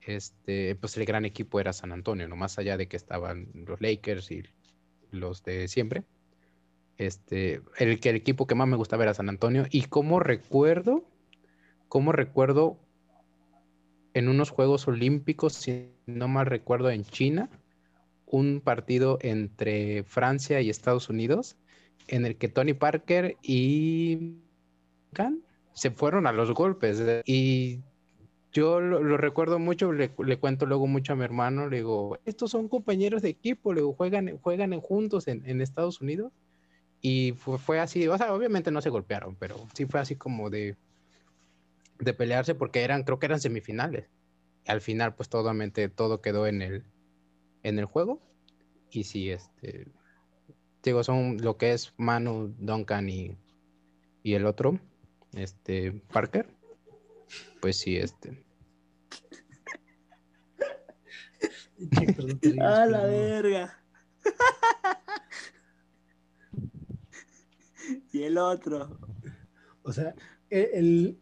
este, pues el gran equipo era San Antonio, no más allá de que estaban los Lakers y los de siempre. Este, el, el equipo que más me gustaba era San Antonio. Y como recuerdo, como recuerdo en unos Juegos Olímpicos, si no mal recuerdo, en China, un partido entre Francia y Estados Unidos, en el que Tony Parker y se fueron a los golpes. Y yo lo, recuerdo mucho, le, cuento luego mucho a mi hermano, le digo, estos son compañeros de equipo, le juegan, juegan juntos en, Estados Unidos. Y fue, así, o sea, obviamente no se golpearon, pero sí fue así como de, de pelearse porque eran, creo que eran semifinales. Al final, pues totalmente todo quedó en el, en el juego. Y sí, este, digo, son lo que es Manu, Duncan y, y el otro, este, Parker. Pues sí, este. A la verga. y el otro. O sea, el,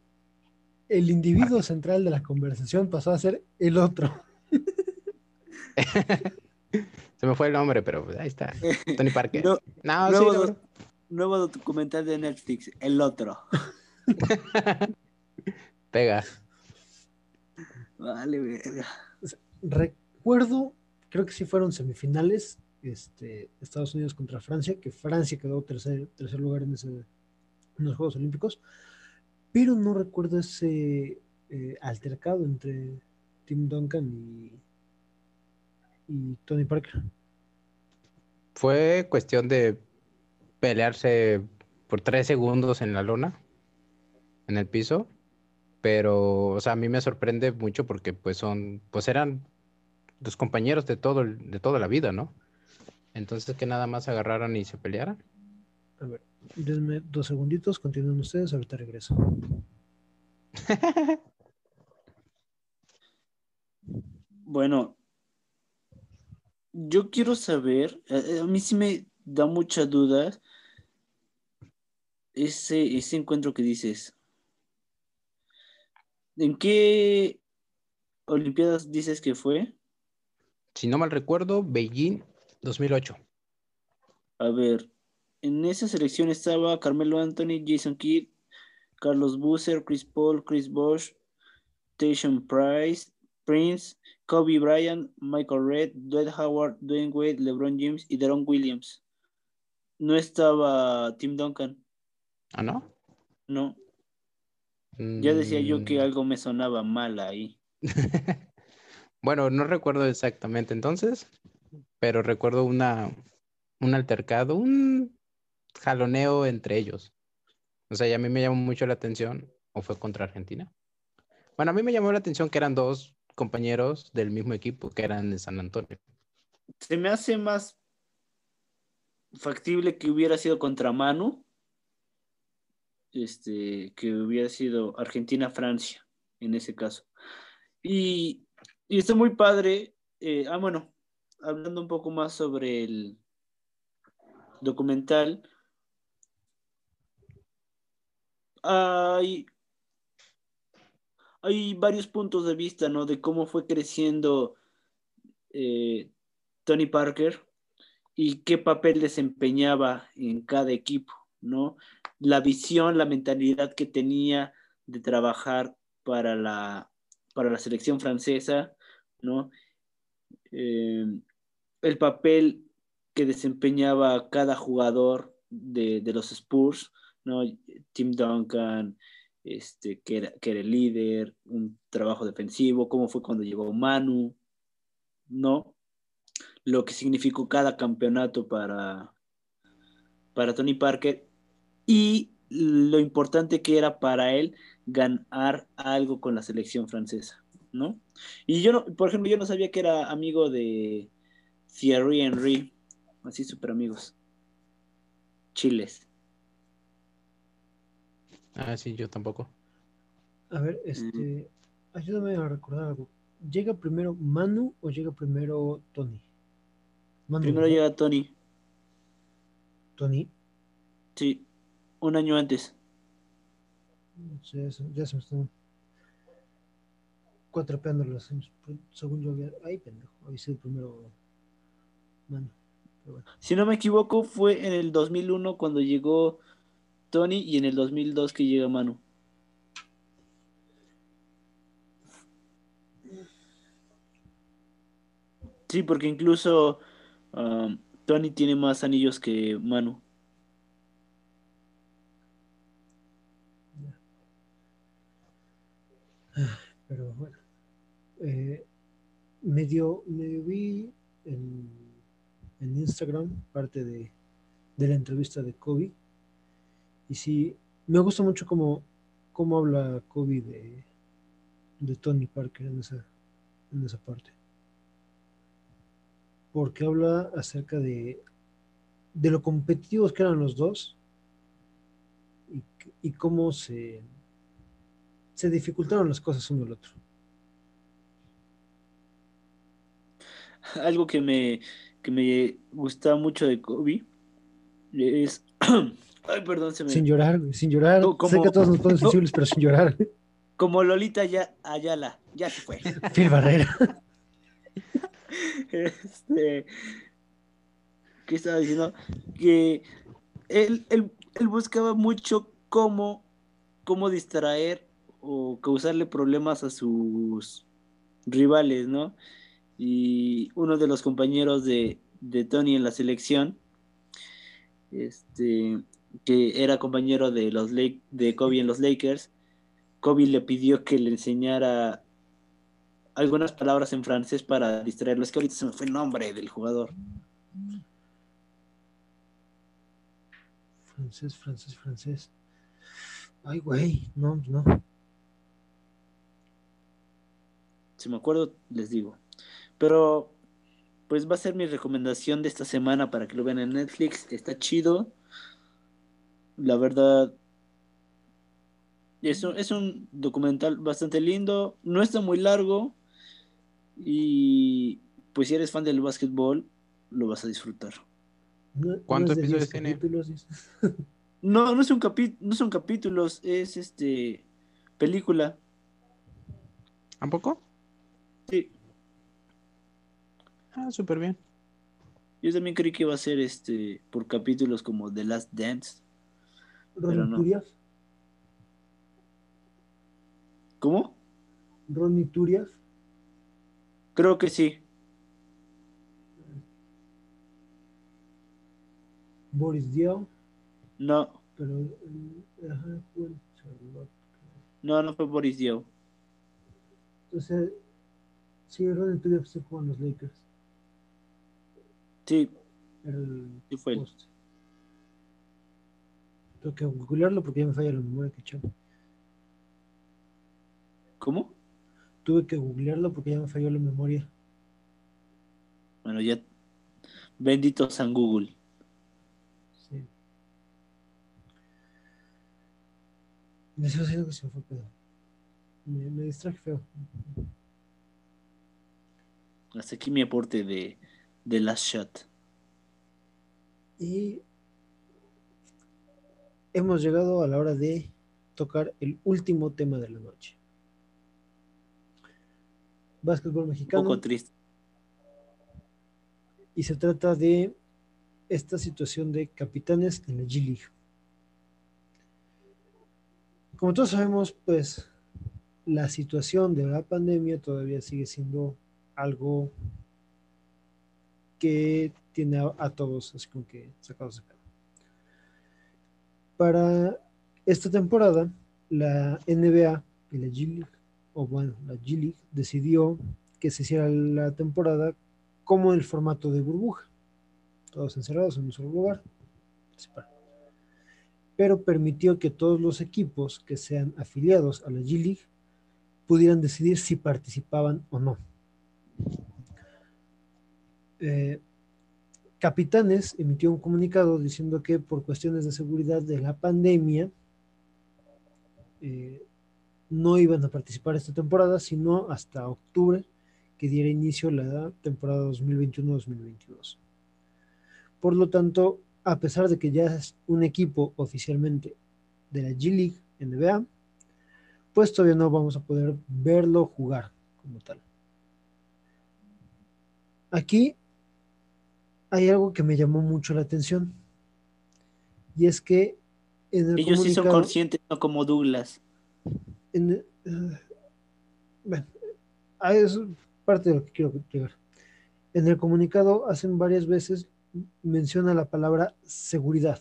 el individuo central de la conversación pasó a ser el otro. Se me fue el nombre, pero ahí está. Tony Parker. nuevo, documental de Netflix, el otro. Pega. Vale, verga. Recuerdo, creo que sí fueron semifinales, este, Estados Unidos contra Francia, que Francia quedó tercer, tercer lugar en, ese, en los Juegos Olímpicos pero no recuerdo ese eh, altercado entre Tim Duncan y, y Tony Parker. Fue cuestión de pelearse por tres segundos en la lona, en el piso, pero, o sea, a mí me sorprende mucho porque, pues, son, pues, eran los compañeros de todo, de toda la vida, ¿no? Entonces, que nada más agarraran y se pelearan. A ver, Denme dos segunditos, continúen ustedes, ahorita regreso. bueno, yo quiero saber, a, mí sí me da mucha duda ese, ese encuentro que dices. ¿En qué Olimpiadas dices que fue? Si no mal recuerdo, Beijing 2008. A ver, en esa selección estaba Carmelo Anthony, Jason Kidd, Carlos Busser, Chris Paul, Chris Bosch, Tation Price, Prince, Kobe Bryant, Michael Red, Dwight Howard, Dwayne Wade, LeBron James y Deron Williams. No estaba Tim Duncan. ¿Ah, no? No. Ya decía yo que mm. algo me sonaba mal ahí. bueno, no recuerdo exactamente entonces, pero recuerdo una, un altercado, un jaloneo entre ellos. O sea, y a mí me llamó mucho la atención, o fue contra Argentina. Bueno, a mí me llamó la atención que eran dos compañeros del mismo equipo, que eran de San Antonio. Se me hace más factible que hubiera sido contra Manu, este, que hubiera sido Argentina-Francia en ese caso. Y, y está muy padre. Eh, ah, bueno, hablando un poco más sobre el documental, hay, hay varios puntos de vista, ¿no? De cómo fue creciendo eh, Tony Parker y qué papel desempeñaba en cada equipo, ¿no? La visión, la mentalidad que tenía de trabajar para la, para la selección francesa, ¿no? Eh, el papel que desempeñaba cada jugador de, de los Spurs, ¿no? Tim Duncan, este, que, era, que era el líder, un trabajo defensivo, cómo fue cuando llegó Manu, ¿no? Lo que significó cada campeonato para, para Tony Parker y lo importante que era para él ganar algo con la selección francesa, ¿no? Y yo, no, por ejemplo, yo no sabía que era amigo de Thierry Henry, así súper amigos, chiles. Ah, sí, yo tampoco. A ver, este, ayúdame a recordar algo. ¿Llega primero Manu o llega primero Tony? Manu, Primero llega Tony. Tony. Sí, un año antes. Sí, ya se me están cuatrapeando los años. Por- Según yo había. Ay, pendejo. Había sido primero Manu. Pero bueno. Si no me equivoco, fue en el 2001 cuando llegó Tony y en el 2002 que llega Manu. Sí, porque incluso um, Tony tiene más anillos que Manu. Pero bueno. Eh, medio, medio vi en, en Instagram parte de, de la entrevista de Kobe. Y sí, me gusta mucho cómo, cómo habla Kobe de, de Tony Parker en esa, en esa parte. Porque habla acerca de, de lo competitivos que eran los dos y, cómo se, se dificultaron las cosas uno al otro. Algo que me, que me gusta mucho de Kobe es... Ay, perdón, se me... Sin llorar, sin llorar. Sé que todos nos ponen sensibles, pero sin llorar. Como Lolita ya, Ayala, ya se fue. Phil Barrera. Este, ¿Qué estaba diciendo? Que él, él- él buscaba mucho cómo, cómo distraer o causarle problemas a sus rivales, ¿no? Y uno de los compañeros de, de Tony en la selección, este, que era compañero de los Lake- de Kobe en los Lakers, Kobe le pidió que le enseñara algunas palabras en francés para distraerlo. Es que ahorita se me fue el nombre del jugador. Francés, francés, francés. Ay, güey, no, no. Si me acuerdo, les digo. Pero, pues va a ser mi recomendación de esta semana para que lo vean en Netflix. Está chido. La verdad, es un, es un documental bastante lindo. No está muy largo. Y pues si eres fan del básquetbol, lo vas a disfrutar. No- no ¿Cuántos episodios 10 tiene? capítulos. No, no, es un capi- no son capítulos, es este película. ¿Tampoco? Sí, Ah, súper bien. yo también creí que iba a ser este por capítulos como The Last Dance. Ronnie no. ¿Cómo? Ronnie Turiaf. Creo que sí. Boris Diaw. No, Pero. eh, Ajá, Charlotte. no, no fue Boris Diaw. Entonces. Sí, Ronnie Turiaf se jugó en los Lakers. Sí, el sí fue él. Tengo que googlearlo porque ya me falla la memoria que chavo. ¿Cómo? Tuve que googlearlo porque ya me falló la memoria. Bueno, ya. Bendito San Google. Sí. Haciendo que se me fue pedo. Me, me distraje feo. Hasta aquí mi aporte de, de Last Shot. Y hemos llegado a la hora de tocar el último tema de la noche. Básquetbol Un mexicano. poco triste. y se trata de esta situación de capitanes en la G League. Como todos sabemos, pues la situación de la pandemia todavía sigue siendo algo que tiene a, a todos así como que sacados de pedo. Para esta temporada, la NBA y la G League, o bueno, la G League decidió que se hiciera la temporada como el formato de burbuja, todos encerrados en un solo lugar. Pero permitió que todos los equipos que sean afiliados a la G League pudieran decidir si participaban o no. Eh, Capitanes emitió un comunicado diciendo que por cuestiones de seguridad de la pandemia eh, no iban a participar esta temporada, sino hasta octubre, que diera inicio la temporada 2021-2022. Por lo tanto, a pesar de que ya es un equipo oficialmente de la G League NBA, pues todavía no vamos a poder verlo jugar como tal. Aquí hay algo que me llamó mucho la atención. Y es que en el Ellos sí son conscientes, no como Douglas. En, uh, bueno, es parte de lo que quiero llegar. En el comunicado hacen varias veces menciona la palabra seguridad.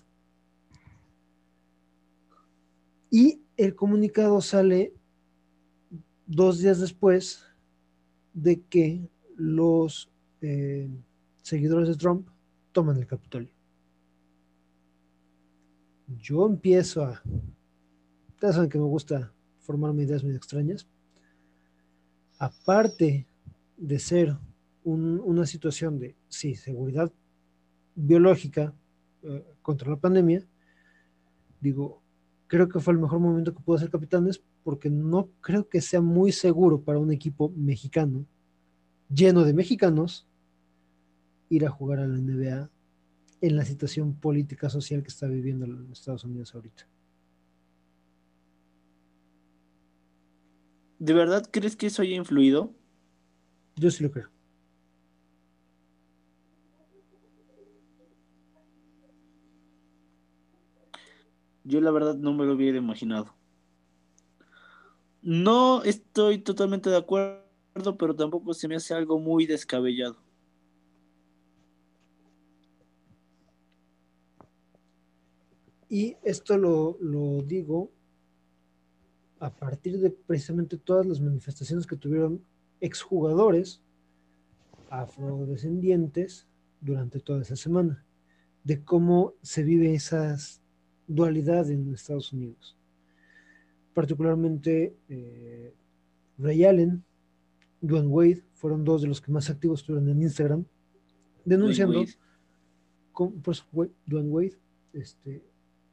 Y el comunicado sale dos días después de que los eh, seguidores de Trump toman el Capitolio. Yo empiezo a... Ustedes saben que me gusta formarme ideas muy extrañas. Aparte de ser una situación de, sí, seguridad biológica eh, contra la pandemia, digo, creo que fue el mejor momento que pudo hacer Capitanes porque no creo que sea muy seguro para un equipo mexicano lleno de mexicanos ir a jugar a la NBA en la situación política social que está viviendo en Estados Unidos ahorita. ¿De verdad crees que eso haya influido? Yo sí lo creo. Yo la verdad no me lo hubiera imaginado. No estoy totalmente de acuerdo, pero tampoco se me hace algo muy descabellado. Y esto lo, digo a partir de precisamente todas las manifestaciones que tuvieron exjugadores afrodescendientes durante toda esa semana, de cómo se vive esas dualidad en Estados Unidos. Particularmente eh, Ray Allen, Dwayne Wade fueron dos de los que más activos estuvieron en Instagram, denunciando, con, Dwayne Wade, este,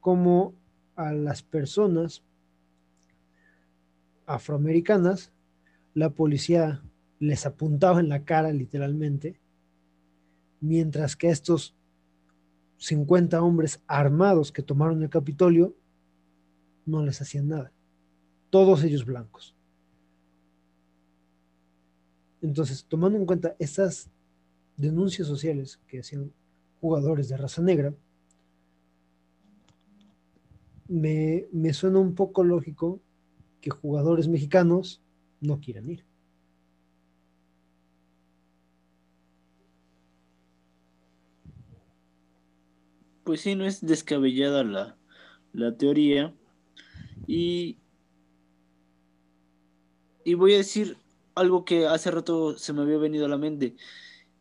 como a las personas afroamericanas, la policía les apuntaba en la cara literalmente, mientras que estos 50 hombres armados que tomaron el Capitolio no les hacían nada. Todos ellos blancos. Entonces, tomando en cuenta esas denuncias sociales que hacían jugadores de raza negra, me, me suena un poco lógico que jugadores mexicanos no quieran ir. pues sí, no es descabellada la, teoría. Y, y voy a decir algo que hace rato se me había venido a la mente,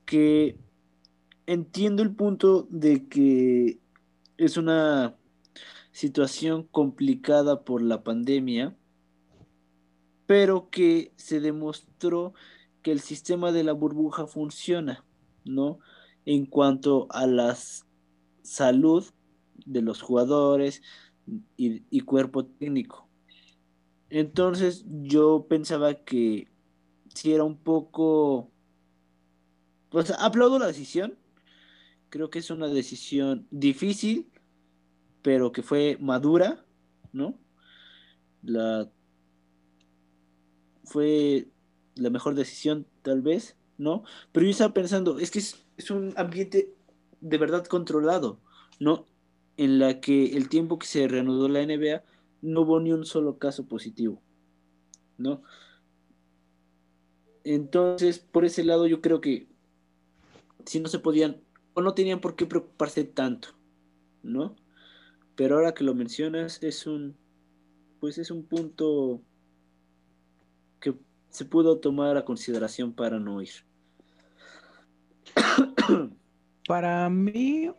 que entiendo el punto de que es una situación complicada por la pandemia, pero que se demostró que el sistema de la burbuja funciona, ¿no? En cuanto a las salud de los jugadores y, cuerpo técnico. Entonces yo pensaba que si era un poco... Pues aplaudo la decisión. Creo que es una decisión difícil, pero que fue madura, ¿no? La... Fue la mejor decisión, tal vez, ¿no? Pero yo estaba pensando, es que es un ambiente de verdad controlado, ¿no? En la que el tiempo que se reanudó la NBA no hubo ni un solo caso positivo, ¿no? Entonces, por ese lado yo creo que si no se podían o no tenían por qué preocuparse tanto, ¿no? Pero ahora que lo mencionas es un pues es un punto que se pudo tomar a consideración para no ir. Para mí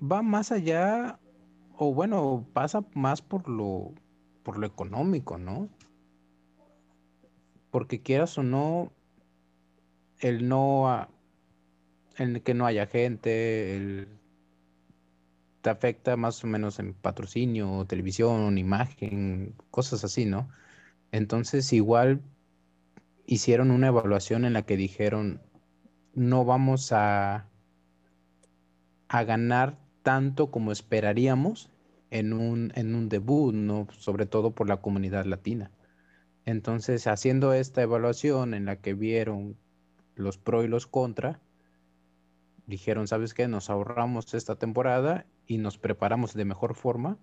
va más allá, o bueno, pasa más por lo, por lo económico, ¿no? Porque quieras o no, el no, el que no haya gente, el, te afecta más o menos en patrocinio, televisión, imagen, cosas así, ¿no? Entonces igual hicieron una evaluación en la que dijeron, no vamos a, a ganar tanto como esperaríamos en un, en un debut, ¿no? sobre todo por la comunidad latina. Entonces, haciendo esta evaluación en la que vieron los pro y los contra, dijeron, ¿sabes qué? Nos ahorramos esta temporada y nos preparamos de mejor forma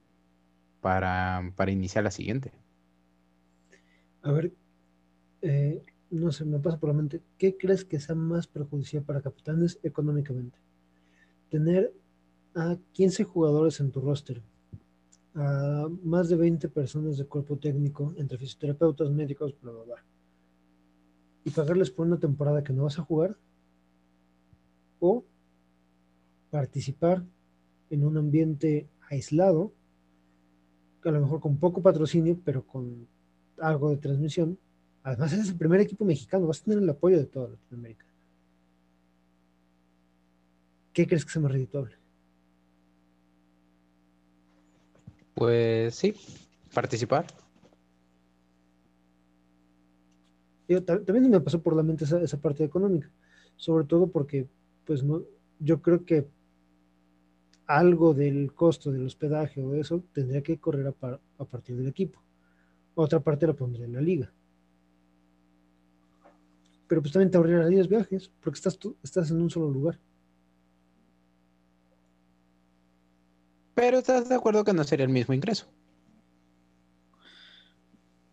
para, para iniciar la siguiente. A ver, eh, no sé, me pasa por la mente, ¿qué crees que sea más perjudicial para Capitanes económicamente? Tener a 15 jugadores en tu roster, a más de 20 personas de cuerpo técnico, entre fisioterapeutas, médicos, bla, bla, bla, y pagarles por una temporada que no vas a jugar, o participar en un ambiente aislado, a lo mejor con poco patrocinio, pero con algo de transmisión. Además, eres el primer equipo mexicano, vas a tener el apoyo de toda Latinoamérica. ¿Qué crees que sea más redituable? Pues sí, participar. Yo, también me pasó por la mente esa, esa parte económica, sobre todo porque, pues no, yo creo que algo del costo del hospedaje o eso tendría que correr a, a partir del equipo. Otra parte la pondría en la liga. Pero pues también te ahorrarías viajes, porque estás, tú, estás en un solo lugar. Pero estás de acuerdo que no sería el mismo ingreso.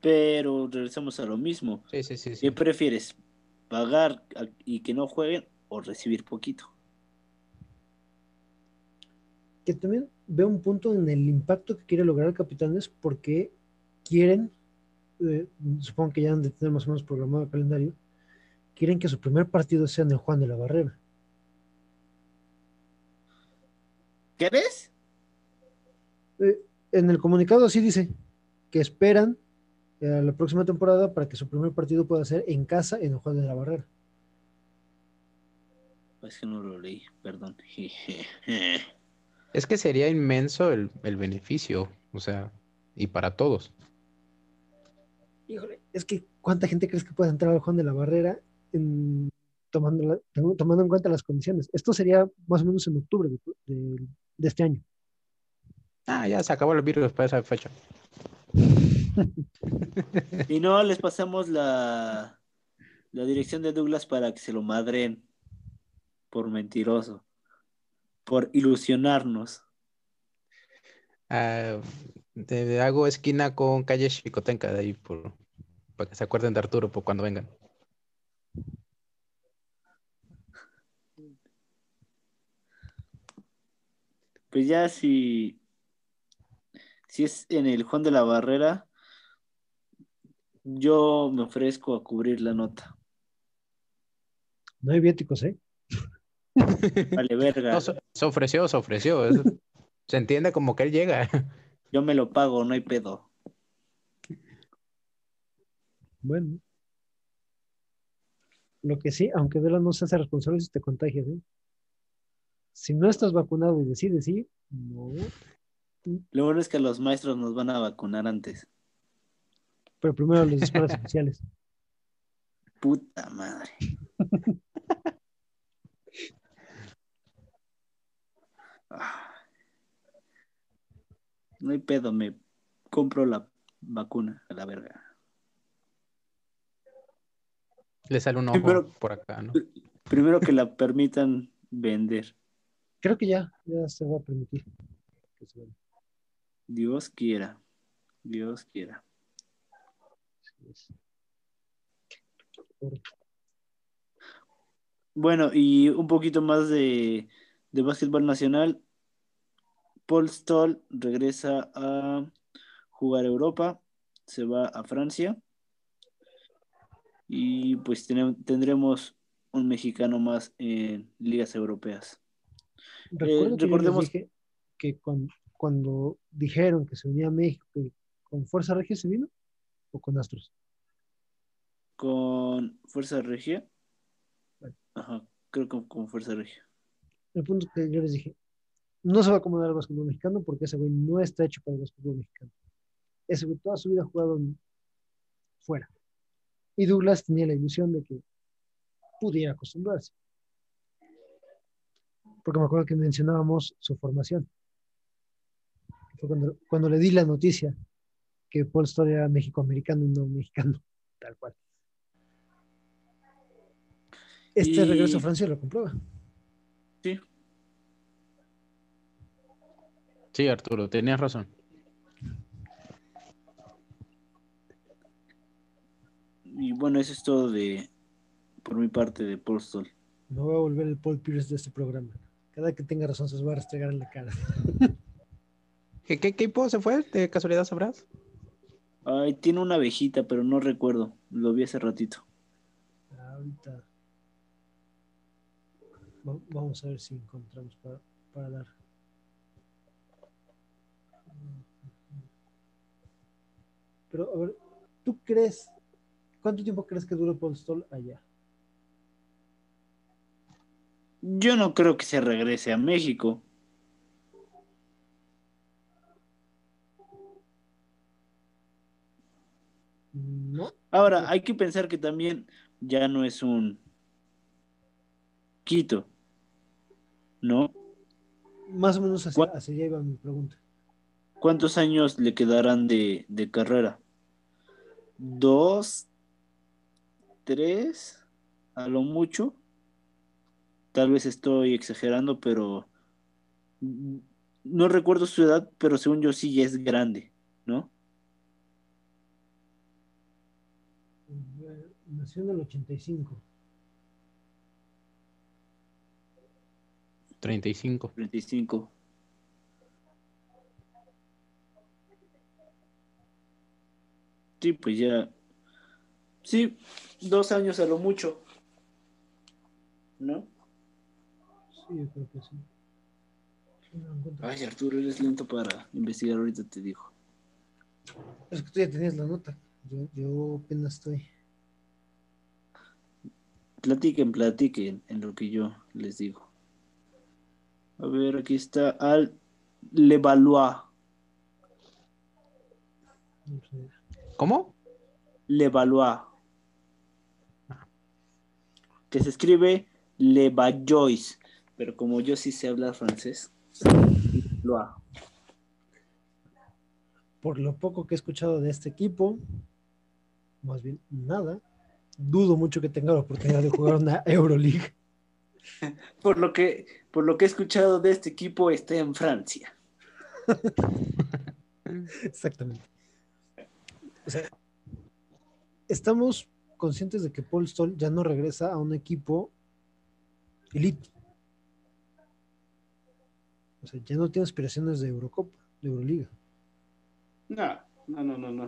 Pero regresamos a lo mismo. Sí, sí, sí. sí. ¿Qué prefieres? ¿Pagar y que no jueguen o recibir poquito? Que también veo un punto en el impacto que quiere lograr Capitanes porque quieren, eh, supongo que ya han de tener más o menos programado el calendario, quieren que su primer partido sea en el Juan de la Barrera. ¿Qué ves? Eh, en el comunicado así dice que esperan a la próxima temporada para que su primer partido pueda ser en casa en el Juan de la Barrera. Es que no lo leí, perdón. Es que sería inmenso el, el, beneficio, o sea, y para todos. Híjole, es que ¿cuánta gente crees que puede entrar al Juan de la Barrera en, tomando, la, tomando en cuenta las condiciones? Esto sería más o menos en octubre de, de, de este año. Ah, ya se acabó el virus para esa fecha. y no les pasamos la, la dirección de Douglas para que se lo madren por mentiroso por ilusionarnos. Uh, te hago esquina con calle Chicotenca de ahí por, para que se acuerden de Arturo por cuando vengan. Pues ya si, si es en el Juan de la Barrera, yo me ofrezco a cubrir la nota. No hay viáticos, ¿eh? Vale, verga. No, se, se, ofreció, se ofreció. Es, se entiende como que él llega. Yo me lo pago, no hay pedo. Bueno. Lo que sí, aunque Vela no se hace responsable si te contagias, ¿eh? Si no estás vacunado y decides ir, no. Lo bueno es que los maestros nos van a vacunar antes. Pero primero los escuelas oficiales. Puta madre. No hay pedo, me compro la vacuna a la verga. Le sale un ojo primero, por acá, ¿no? Primero que la permitan vender. Creo que ya, ya se va a permitir. Dios quiera. Dios quiera. Bueno, y un poquito más de, de básquetbol nacional. Paul Stoll regresa a jugar Europa, se va a Francia y pues ten tendremos un mexicano más en ligas europeas. Recuerdo eh, que recordemos que, que cuando, cuando, dijeron que se unía a México, ¿con Fuerza Regia se vino o con Astros? Con Fuerza Regia. Ajá, creo que con Fuerza Regia. El punto que yo les dije, no se va a acomodar al básquetbol mexicano porque ese güey no está hecho para el básquetbol mexicano. Ese güey toda su vida ha jugado en- fuera. Y Douglas tenía la ilusión de que pudiera acostumbrarse. Porque me acuerdo que mencionábamos su formación. Fue cuando, cuando le di la noticia que Paul Stoll era mexicoamericano y no mexicano, tal cual. Este Y- regreso a Francia lo comprueba. Sí. Sí, Arturo, tenías razón. Y bueno, eso es todo de por mi parte de Paul Stoll. Me voy a volver el Paul Pierce de este programa. Cada que tenga razón se los voy a restregar en la cara. ¿Qué, qué equipo se fue? ¿De casualidad sabrás? Ay, tiene una abejita, pero no recuerdo. Lo vi hace ratito. Ahorita. Va- Vamos a ver si encontramos para, para dar. Pero, a ver, ¿tú crees? ¿Cuánto tiempo crees que dure Paul Stoll allá? Yo no creo que se regrese a México. No. Ahora, hay que pensar que también ya no es un Quito, ¿no? Más o menos hacia, hacia allá iba mi pregunta. ¿Cuántos años le quedarán de, de carrera? ¿Dos? ¿Tres? A lo mucho. Tal vez estoy exagerando, pero no recuerdo su edad, pero según yo sí ya es grande, ¿no? Nació en el 85. 35. 35. Sí, pues ya. Sí, dos años a lo mucho. ¿No? Sí, yo creo que sí. Ay, Arturo, eres lento para investigar, ahorita te digo. Es que tú ya tenías la nota. Yo, yo apenas estoy. Platiquen, platiquen en lo que yo les digo. A ver, aquí está Al Levallois. no sé. ¿Cómo? Levallois. Que se escribe Levallois. Pero como yo sí sé hablar francés, Levallois. Por lo poco que he escuchado de este equipo, más bien nada, dudo mucho que tenga la oportunidad de jugar una Euroleague. Por lo que, por lo que he escuchado de este equipo, está en Francia. Exactamente. O sea, estamos conscientes de que Paul Stoll ya no regresa a un equipo elite. O sea, ya no tiene aspiraciones de Eurocopa, de Euroliga. No, no, no, no, no.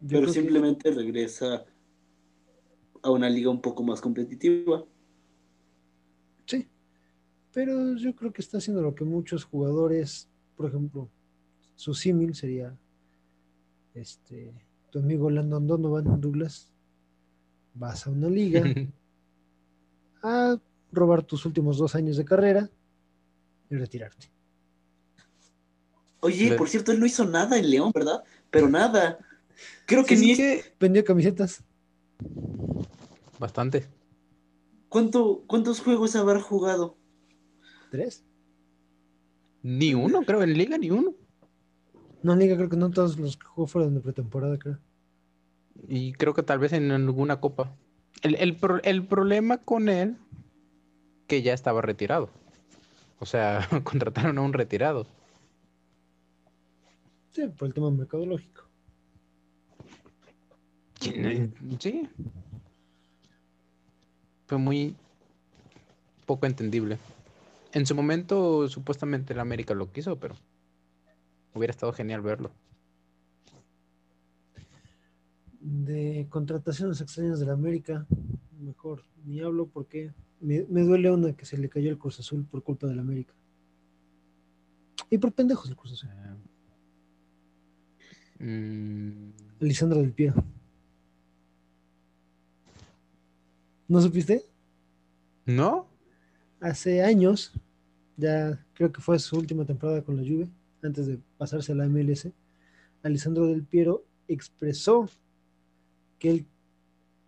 Yo Pero que- simplemente regresa a una liga un poco más competitiva. Sí, pero yo creo que está haciendo lo que muchos jugadores, por ejemplo, su símil sería este tu amigo Landon Donovan Douglas. Vas a una liga a robar tus últimos dos años de carrera y retirarte. Oye, por cierto, él no hizo nada en León, ¿verdad? Pero nada. Creo que Sí, ni es... Vendió camisetas. Bastante. ¿Cuánto, ¿Cuántos juegos habrá jugado? ¿Tres? Ni uno, creo, en liga, ni uno. No, liga creo que no todos los que jugó fueron de pretemporada, creo. Y creo que tal vez en alguna copa. El, el pro- el problema con él, que ya estaba retirado. O sea, contrataron a un retirado. Sí, por el tema mercadológico. ¿Quién- Sí. Fue muy poco entendible. En su momento, supuestamente el América lo quiso, pero hubiera estado genial verlo. De contrataciones extrañas de la América, mejor ni hablo porque me, me duele una que se le cayó el Cruz Azul por culpa del América. Y por pendejos el Cruz Azul. Mm, Lisandro del Piero. ¿No supiste? ¿No? Hace años ya creo que fue su última temporada con la Juve, antes de pasarse a la MLS, Alessandro Del Piero expresó que él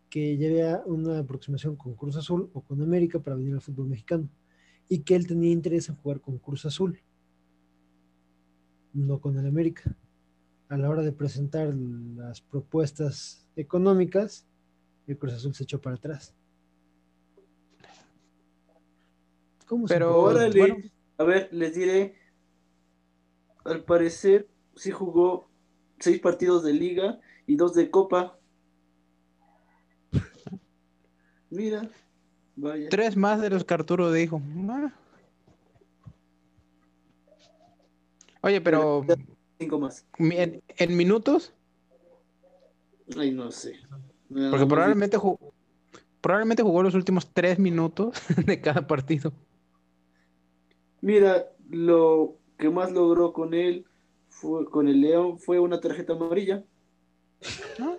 que lleve una aproximación con Cruz Azul o con América para venir al fútbol mexicano y que él tenía interés en jugar con Cruz Azul, no con el América. A la hora de presentar las propuestas económicas, el Cruz Azul se echó para atrás. ¿Cómo Pero órale, a ver, les diré, al parecer sí jugó seis partidos de liga y dos de copa. Mira, vaya. Tres más de los que Arturo dijo. Ah. Oye, pero. Cinco más. ¿En, minutos? Ay, no sé. Porque probablemente jugó, probablemente jugó los últimos tres minutos de cada partido. Mira, lo que más logró con él, fue, con el León, fue una tarjeta amarilla. ¿No?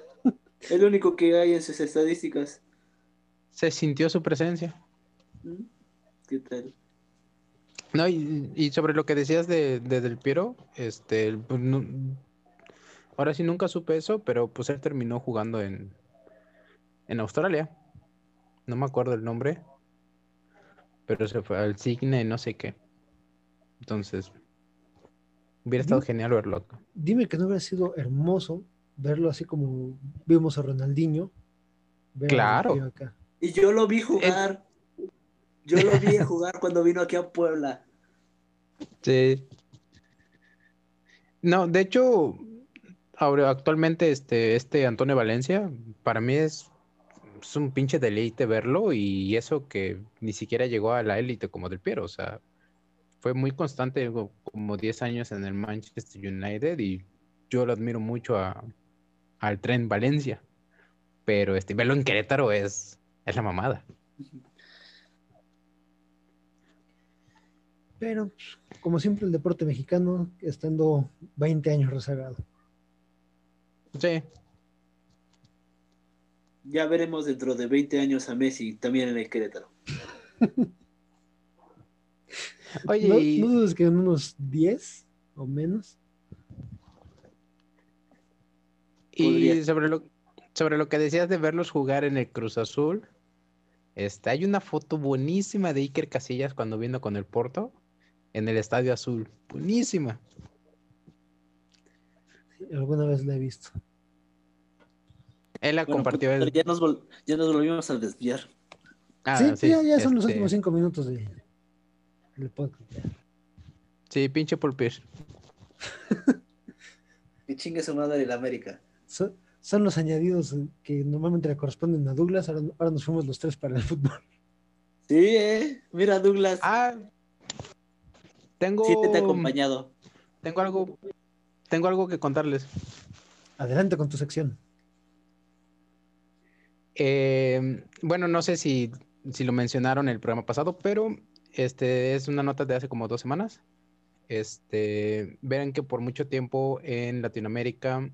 El único que hay en sus estadísticas. Se sintió su presencia. ¿Mm? ¿Qué tal? No, y, sobre lo que decías de, Del Piero, este, pues, ahora sí nunca supe eso, pero pues él terminó jugando en, en Australia. No me acuerdo el nombre, pero se fue al Signe, no sé qué. Entonces, hubiera estado genial verlo Dime que no hubiera sido hermoso verlo así como vimos a Ronaldinho. Claro. Y yo lo vi jugar. Yo lo vi jugar cuando vino aquí a Puebla. Sí. No, de hecho, ahora actualmente este, este Antonio Valencia, para mí es, es, un pinche deleite verlo y eso que ni siquiera llegó a la élite como del Piero, o sea, fue muy constante, como 10 años en el Manchester United y yo lo admiro mucho a, al tren Valencia, pero este, verlo en Querétaro es, es la mamada. Pero, como siempre, el deporte mexicano estando 20 años rezagado. Sí. Ya veremos dentro de 20 años a Messi también en el Querétaro. Oye, ¿No, dudes que en unos 10 o menos? Y sobre lo, sobre lo que decías de verlos jugar en el Cruz Azul, este, hay una foto buenísima de Iker Casillas cuando vino con el Porto en el Estadio Azul. Buenísima. alguna vez la he visto. Él la compartió. Pues, ya, nos volvimos a desviar. Ah, sí, ya, son los este últimos cinco minutos de, del podcast. Sí, pinche Pulpir. que chingue su madre de la América. Son, los añadidos que normalmente le corresponden a Douglas. Ahora, nos fuimos los tres para el fútbol. Sí, eh. Mira, Douglas. Ah, tengo. Sí, te, he acompañado. Tengo algo. Tengo algo que contarles. Adelante con tu sección. Eh, bueno, no sé si, si lo mencionaron en el programa pasado, pero este es una nota de hace como dos semanas. Este, verán que por mucho tiempo en Latinoamérica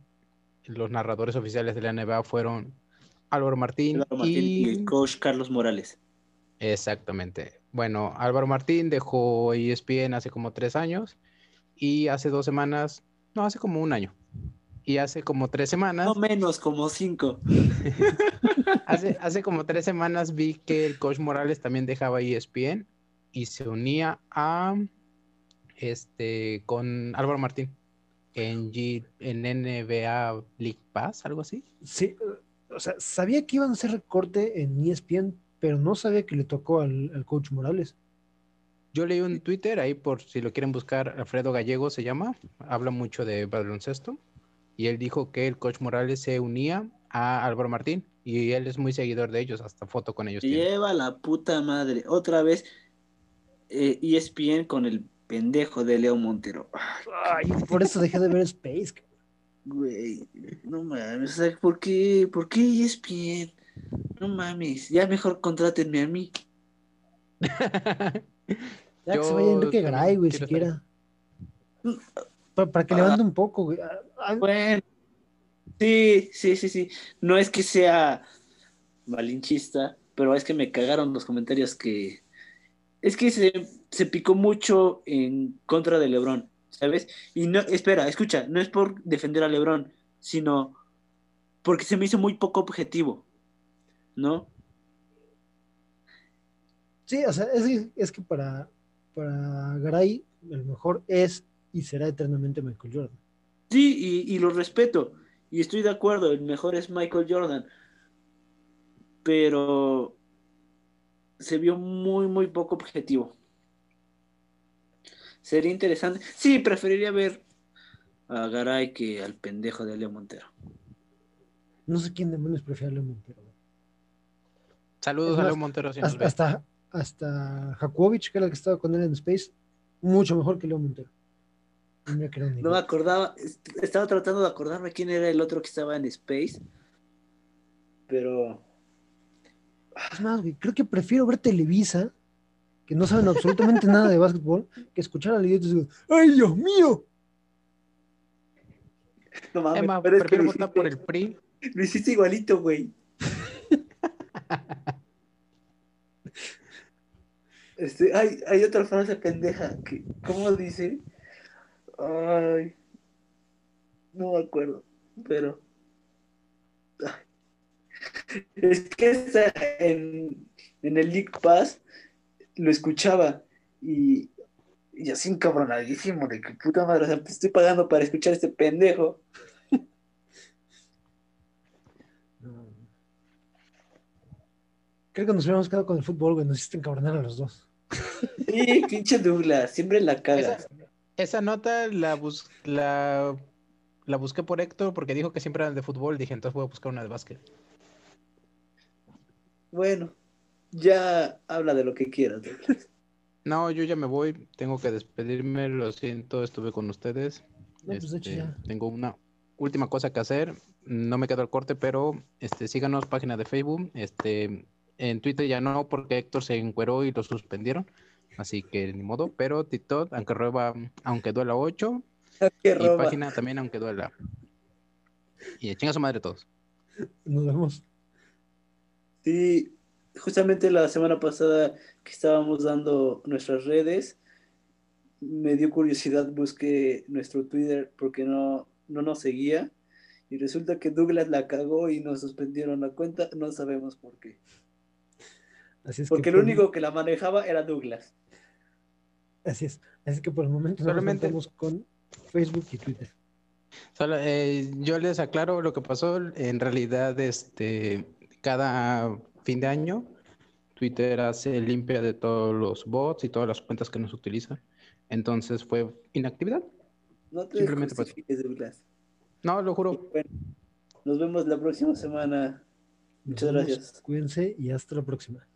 los narradores oficiales de la NBA fueron Álvaro Martín, y... el coach Carlos Morales. Exactamente. Bueno, Álvaro Martín dejó ESPN hace como tres años y hace dos semanas, no, hace como un año. Y hace como tres semanas. No menos, como cinco. hace, hace como tres semanas vi que el coach Morales también dejaba ESPN y se unía a este con Álvaro Martín en, G, en NBA League Pass, algo así. Sí, o sea, sabía que iban a hacer recorte en ESPN, pero no sabía que le tocó al, coach Morales. Yo leí un Twitter ahí por si lo quieren buscar, Alfredo Gallego se llama, habla mucho de baloncesto y él dijo que el coach Morales se unía a Álvaro Martín y él es muy seguidor de ellos, hasta foto con ellos. Lleva la puta madre, otra vez eh, ESPN con el pendejo de Leo Montero. Ay, por eso dejé de ver Space. Güey, no mames, ¿por qué? ¿Por qué ESPN? No mames, ya mejor contrátenme a mí. ya que se vaya Enrique Garay, güey, siquiera. Para, que levante un poco, güey. Ah, ah. Bueno, sí, sí, sí, sí. No es que sea malinchista, pero es que me cagaron los comentarios que es que se, se picó mucho en contra de LeBron, ¿sabes? Y no, espera, escucha, no es por defender a LeBron, sino porque se me hizo muy poco objetivo, ¿no? Sí, o sea, es, es que para, para Garay el mejor es y será eternamente Michael Jordan. Sí, y, y lo respeto, y estoy de acuerdo, el mejor es Michael Jordan, pero se vio muy, muy poco objetivo. Sería interesante. Sí, preferiría ver a Garay que al pendejo de Leo Montero. No sé quién demonios prefiere a Leo Montero. Saludos a Leo Montero. si Hasta, hasta, hasta Jakubovic, que era el que estaba con él en Space, mucho mejor que Leo Montero. No me acordaba, est- estaba tratando de acordarme quién era el otro que estaba en Space, pero Es más, güey, creo que prefiero ver Televisa, que no saben absolutamente nada de básquetbol, que escuchar a idiotas y digo, ¡ay, Dios mío! no mames, Emma, pero es que votar por el hiciste, PRI. lo hiciste igualito, güey. Este, hay, hay otra frase pendeja que, ¿cómo dice? Ay, no me acuerdo, pero. es que en, en el League Pass lo escuchaba y, y así encabronadísimo de que puta madre, o sea, te estoy pagando para escuchar a este pendejo. Creo que nos hubiéramos quedado con el fútbol, güey, nos hiciste encabronar a los dos. Sí, pinche Douglas, siempre la cagas. Esa, esa nota la, bus- la, la busqué por Héctor porque dijo que siempre eran de fútbol. Dije, entonces voy a buscar una de básquet. Bueno, ya habla de lo que quieras. No, yo ya me voy. Tengo que despedirme. Lo siento, estuve con ustedes. No, pues, Este, ya. tengo una última cosa que hacer. No me quedo al corte, pero este, síganos página de Facebook. Este, en Twitter ya no, porque Héctor se encueró y lo suspendieron. Así que ni modo. Pero TikTok, aunque roba, aunque duela 8. Qué Y roba. página también, aunque duela. Y chinga su madre todos. Nos vemos. Sí, justamente la semana pasada que estábamos dando nuestras redes, me dio curiosidad, busqué nuestro Twitter porque no, no nos seguía y resulta que Douglas la cagó y nos suspendieron la cuenta, no sabemos por qué. Así es Porque que el único que la manejaba era Douglas. Así es. Así que por el momento Solamente- nos con Facebook y Twitter. Solo, eh, yo les aclaro lo que pasó. En realidad, este, cada fin de año, Twitter hace limpia de todos los bots y todas las cuentas que nos utilizan. Entonces fue inactividad. No te Simplemente Douglas. No, lo juro. bueno, nos vemos la próxima semana. Nos Muchas vemos, gracias. Cuídense y hasta la próxima.